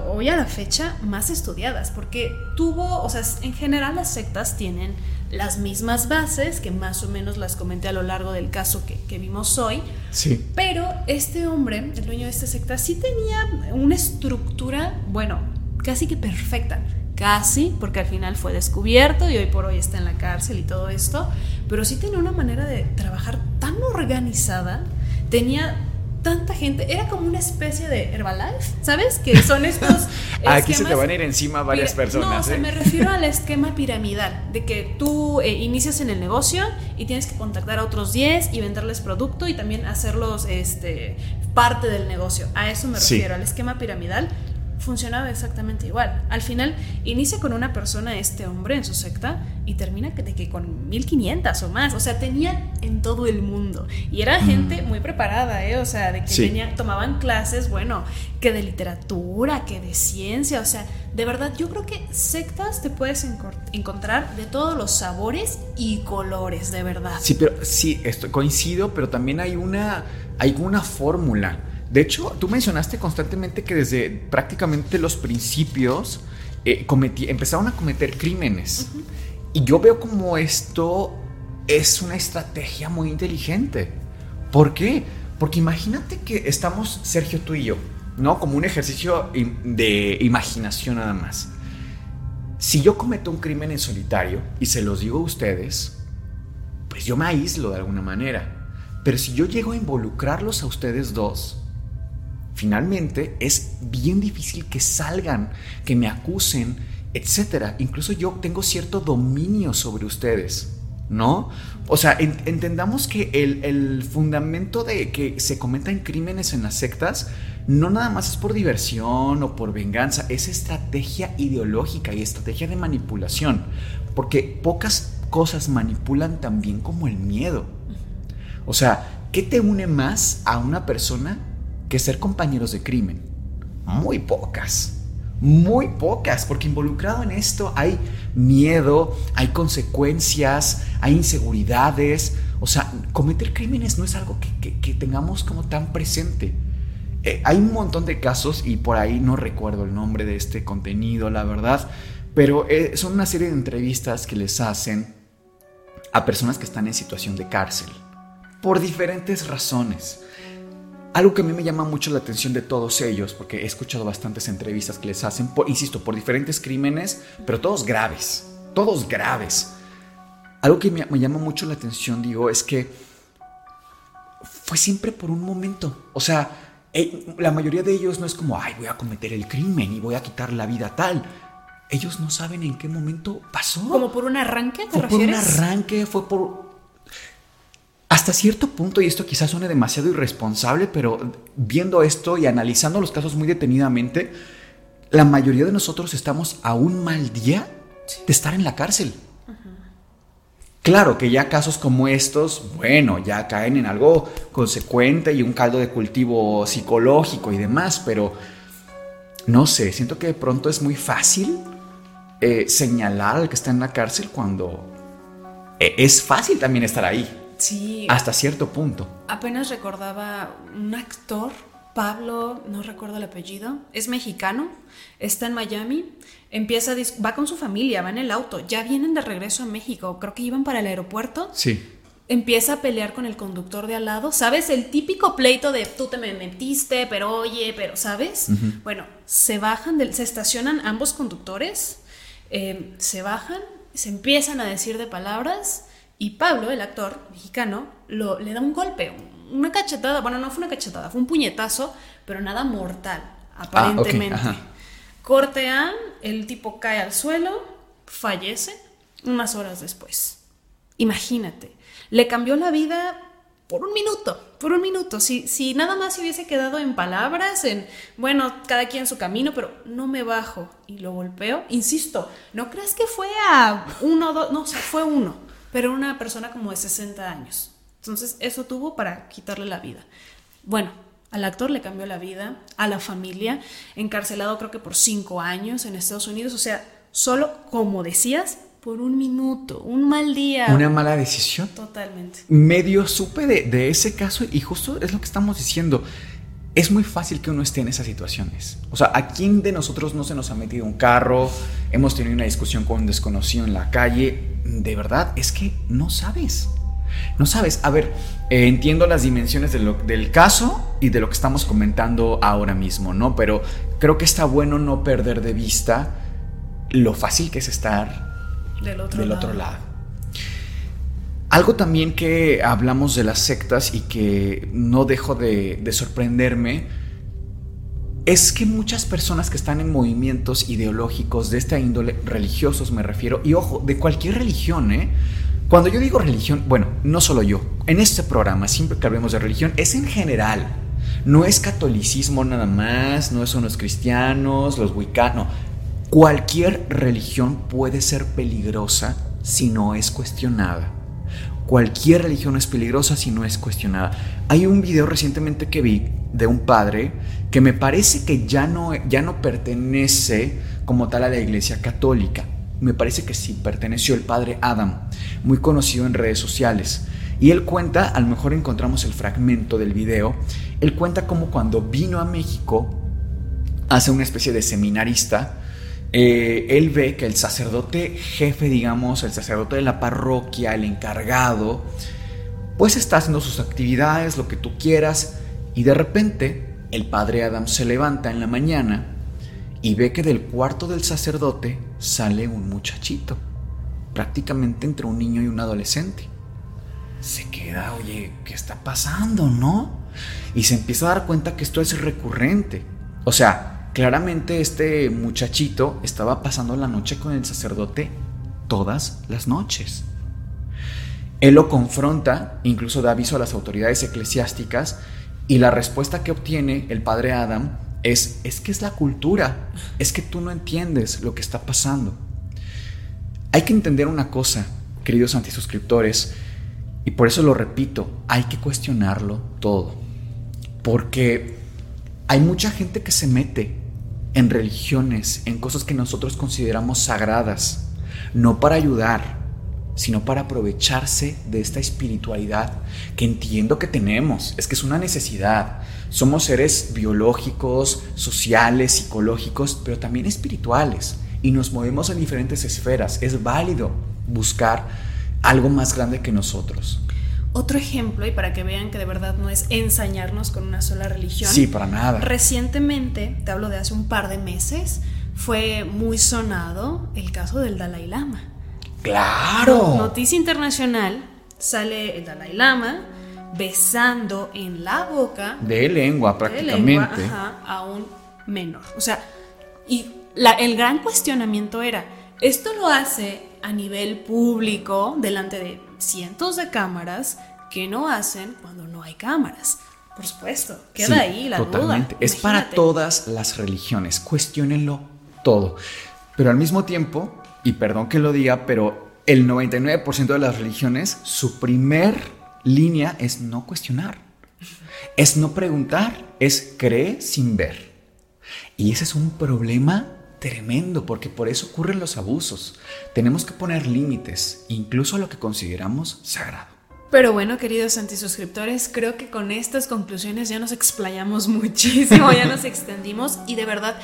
[SPEAKER 2] hoy a la fecha más estudiadas porque tuvo, o sea, en general las sectas tienen las mismas bases, que más o menos las comenté a lo largo del caso que, que, vimos hoy.
[SPEAKER 1] Sí.
[SPEAKER 2] Pero este hombre, el dueño de esta secta, sí tenía una estructura, bueno, casi que perfecta. Casi, porque al final fue descubierto y hoy por hoy está en la cárcel y todo esto, pero sí tenía una manera de trabajar tan organizada, tenía tanta gente, era como una especie de Herbalife, ¿sabes? Que son estos...
[SPEAKER 1] Aquí se te van a ir encima varias personas.
[SPEAKER 2] No, o sea, ¿eh? me refiero al esquema piramidal, de que tú eh, inicias en el negocio y tienes que contactar a otros 10 y venderles producto y también hacerlos este, parte del negocio. A eso me refiero, al esquema piramidal funcionaba exactamente igual. Al final, inicia con una persona, este hombre en su secta, y termina de que con 1500 o más. O sea, tenía en todo el mundo. Y era gente muy preparada, ¿eh? O sea, de que tomaban clases, bueno, que de literatura, que de ciencia. O sea, de verdad, yo creo que sectas te puedes encontrar de todos los sabores y colores, de verdad.
[SPEAKER 1] Sí, pero sí, esto coincido, pero también hay una, hay una fórmula de hecho, tú mencionaste constantemente que desde prácticamente los principios eh, empezaron a cometer crímenes. Y yo veo como esto es una estrategia muy inteligente. ¿Por qué? Porque imagínate que estamos, Sergio, tú y yo, ¿no? Como un ejercicio de imaginación nada más. Si yo cometo un crimen en solitario y se los digo a ustedes, pues yo me aíslo de alguna manera. Pero si yo llego a involucrarlos a ustedes dos, finalmente es bien difícil que salgan, que me acusen, etcétera. Incluso yo tengo cierto dominio sobre ustedes. ¿No? O sea, entendamos que el, el, fundamento de que se cometan crímenes en las sectas no nada más es por diversión o por venganza, es estrategia ideológica y estrategia de manipulación. Porque pocas cosas manipulan tan bien como el miedo. O sea, ¿qué te une más a una persona que ser compañeros de crimen. Muy pocas. Muy pocas, porque involucrado en esto hay miedo, hay consecuencias, hay inseguridades. O sea, cometer crímenes no es algo que, tengamos como tan presente. Eh, hay un montón de casos y por ahí no recuerdo el nombre de este contenido, la verdad, pero eh, son una serie de entrevistas que les hacen a personas que están en situación de cárcel por diferentes razones. Algo que a mí me llama mucho la atención de todos ellos, porque he escuchado bastantes entrevistas que les hacen, insisto, por diferentes crímenes, pero todos graves, todos graves. Algo que me, llama mucho la atención, digo, es que fue siempre por un momento. O sea, eh, la mayoría de ellos no es como, ay, voy a cometer el crimen y voy a quitar la vida tal. Ellos no saben en qué momento pasó.
[SPEAKER 2] ¿Como por un arranque?
[SPEAKER 1] ¿te fue por un arranque, fue por hasta cierto punto, y esto quizás suene demasiado irresponsable, pero viendo esto y analizando los casos muy detenidamente, la mayoría de nosotros estamos a un mal día de estar en la cárcel. Claro que ya casos como estos, bueno, ya caen en algo consecuente y un caldo de cultivo psicológico y demás, pero no sé, siento que de pronto es muy fácil eh, señalar al que está en la cárcel cuando eh, es fácil también estar ahí.
[SPEAKER 2] Sí.
[SPEAKER 1] Hasta cierto punto.
[SPEAKER 2] Apenas recordaba un actor, Pablo, no recuerdo el apellido, es mexicano, está en Miami, empieza, va con su familia, va en el auto, ya vienen de regreso a México, creo que iban para el aeropuerto.
[SPEAKER 1] Sí.
[SPEAKER 2] empieza a pelear con el conductor de al lado, ¿sabes? El típico pleito de tú te me metiste, pero oye, pero, ¿sabes? Bueno, se bajan, del, se estacionan ambos conductores, eh, se bajan, se empiezan a decir de palabras y Pablo, el actor mexicano, lo, le da un golpe, una cachetada, bueno, no fue una cachetada, fue un puñetazo, pero nada mortal, ah, aparentemente. Cortean, el tipo cae al suelo, fallece unas horas después. Imagínate, le cambió la vida por un minuto, por un minuto. Si, si nada más se hubiese quedado en palabras, en, bueno, cada quien su camino, pero no me bajo y lo golpeo, insisto, no creas que fue a uno, dos, no, fue uno, pero una persona como de 60 años. Entonces, eso tuvo para quitarle la vida. Bueno, al actor le cambió la vida, a la familia, encarcelado creo que por cinco años en Estados Unidos, o sea, solo, como decías, por un minuto, un mal día.
[SPEAKER 1] Una mala decisión.
[SPEAKER 2] Totalmente.
[SPEAKER 1] Medio supe de, ese caso y justo es lo que estamos diciendo. Es muy fácil que uno esté en esas situaciones. O sea, ¿a quién de nosotros no se nos ha metido un carro? Hemos tenido una discusión con un desconocido en la calle. De verdad, es que no sabes. No sabes. A ver, eh, entiendo las dimensiones del caso y de lo que estamos comentando ahora mismo, ¿no? Pero creo que está bueno no perder de vista lo fácil que es estar
[SPEAKER 2] del otro, lado.
[SPEAKER 1] Algo también que hablamos de las sectas y que no dejo de, sorprenderme es que muchas personas que están en movimientos ideológicos de esta índole, religiosos me refiero, y ojo, de cualquier religión, ¿eh? Cuando yo digo religión, bueno, no solo yo, en este programa, siempre que hablemos de religión, es en general. No es catolicismo nada más, no son los cristianos, los wiccanos, Cualquier religión puede ser peligrosa si no es cuestionada. Cualquier religión es peligrosa si no es cuestionada. Hay un video recientemente que vi de un padre que me parece que ya no, ya no pertenece como tal a la iglesia católica. Me parece que sí perteneció el padre Adam, muy conocido en redes sociales. Y él cuenta, a lo mejor encontramos el fragmento del video, él cuenta como cuando vino a México, hace una especie de seminarista, eh, él ve que el sacerdote jefe, digamos, el sacerdote de la parroquia, el encargado, pues está haciendo sus actividades, lo que tú quieras, y de repente el padre Adam se levanta en la mañana y ve que del cuarto del sacerdote sale un muchachito, prácticamente entre un niño y un adolescente. Se queda, oye, ¿qué está pasando, no? Y se empieza a dar cuenta que esto es recurrente. O sea, Claramente este muchachito estaba pasando la noche con el sacerdote todas las noches. Él lo confronta, incluso da aviso a las autoridades eclesiásticas y la respuesta que obtiene el padre Adam es, es que es la cultura, es que tú no entiendes lo que está pasando. Hay que entender una cosa, queridos antisuscriptores, y por eso lo repito, hay que cuestionarlo todo, porque hay mucha gente que se mete en religiones, en cosas que nosotros consideramos sagradas, no para ayudar, sino para aprovecharse de esta espiritualidad que entiendo que tenemos, es que es una necesidad. Somos seres biológicos, sociales, psicológicos, pero también espirituales y nos movemos en diferentes esferas. Es válido buscar algo más grande que nosotros.
[SPEAKER 2] Otro ejemplo, y para que vean que de verdad no es ensañarnos con una sola religión.
[SPEAKER 1] Sí, para nada.
[SPEAKER 2] Recientemente, te hablo de hace un par de meses, fue muy sonado el caso del Dalai Lama.
[SPEAKER 1] ¡Claro!
[SPEAKER 2] Noticia internacional, sale el Dalai Lama besando en la boca.
[SPEAKER 1] De lengua, prácticamente.
[SPEAKER 2] a un menor. O sea, y la, el gran cuestionamiento era, ¿esto lo hace a nivel público, delante de cientos de cámaras que no hacen cuando no hay cámaras. Por supuesto, queda ahí la totalmente.
[SPEAKER 1] Es para todas las religiones, cuestionenlo todo. Pero al mismo tiempo, y perdón que lo diga, pero el 99% de las religiones, su primer línea es no cuestionar. Es no preguntar, es creer sin ver. Y ese es un problema tremendo, porque por eso ocurren los abusos. Tenemos que poner límites, incluso a lo que consideramos sagrado.
[SPEAKER 2] Pero bueno, queridos antisuscriptores, creo que con estas conclusiones ya nos explayamos muchísimo, ya nos extendimos y de verdad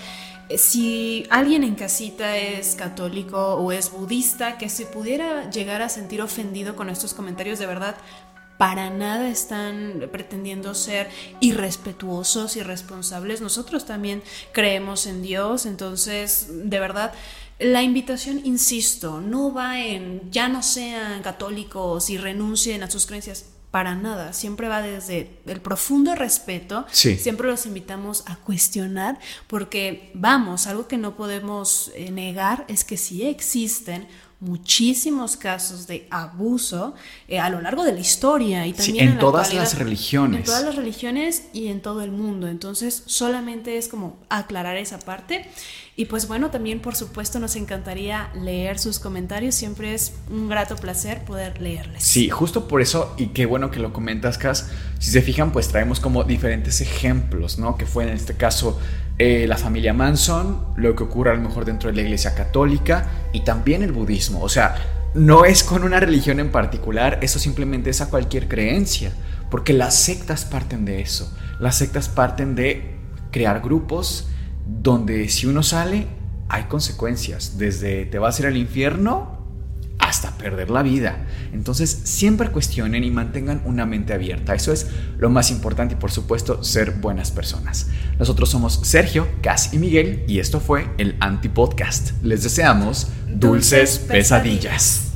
[SPEAKER 2] si alguien en casita es católico o es budista, que se pudiera llegar a sentir ofendido con estos comentarios, de verdad, para nada están pretendiendo ser irrespetuosos, irresponsables. Nosotros también creemos en Dios, entonces, de verdad, la invitación, insisto, no va en ya no sean católicos y renuncien a sus creencias para nada, siempre va desde el profundo respeto, siempre los invitamos a cuestionar, porque vamos, algo que no podemos eh, negar es que sí existen muchísimos casos de abuso eh, a lo largo de la historia y también
[SPEAKER 1] en, todas las religiones.
[SPEAKER 2] En todas las religiones y en todo el mundo. Entonces, solamente es como aclarar esa parte. Y pues bueno, también por supuesto nos encantaría leer sus comentarios. Siempre es un grato placer poder leerles.
[SPEAKER 1] Sí, justo por eso, y qué bueno que lo comentas, Cas. Si se fijan, pues traemos como diferentes ejemplos, ¿no? Que fue en este caso eh, la familia Manson, lo que ocurre a lo mejor dentro de la iglesia católica y también el budismo. O sea, no es con una religión en particular, eso simplemente es a cualquier creencia, porque las sectas parten de eso. Las sectas parten de crear grupos donde si uno sale hay consecuencias, desde te vas a ir al infierno hasta perder la vida. Entonces siempre cuestionen y mantengan una mente abierta. Eso es lo más importante y por supuesto ser buenas personas. Nosotros somos Sergio, Cas y Miguel y esto fue el Antipodcast. Les deseamos dulces, pesadillas.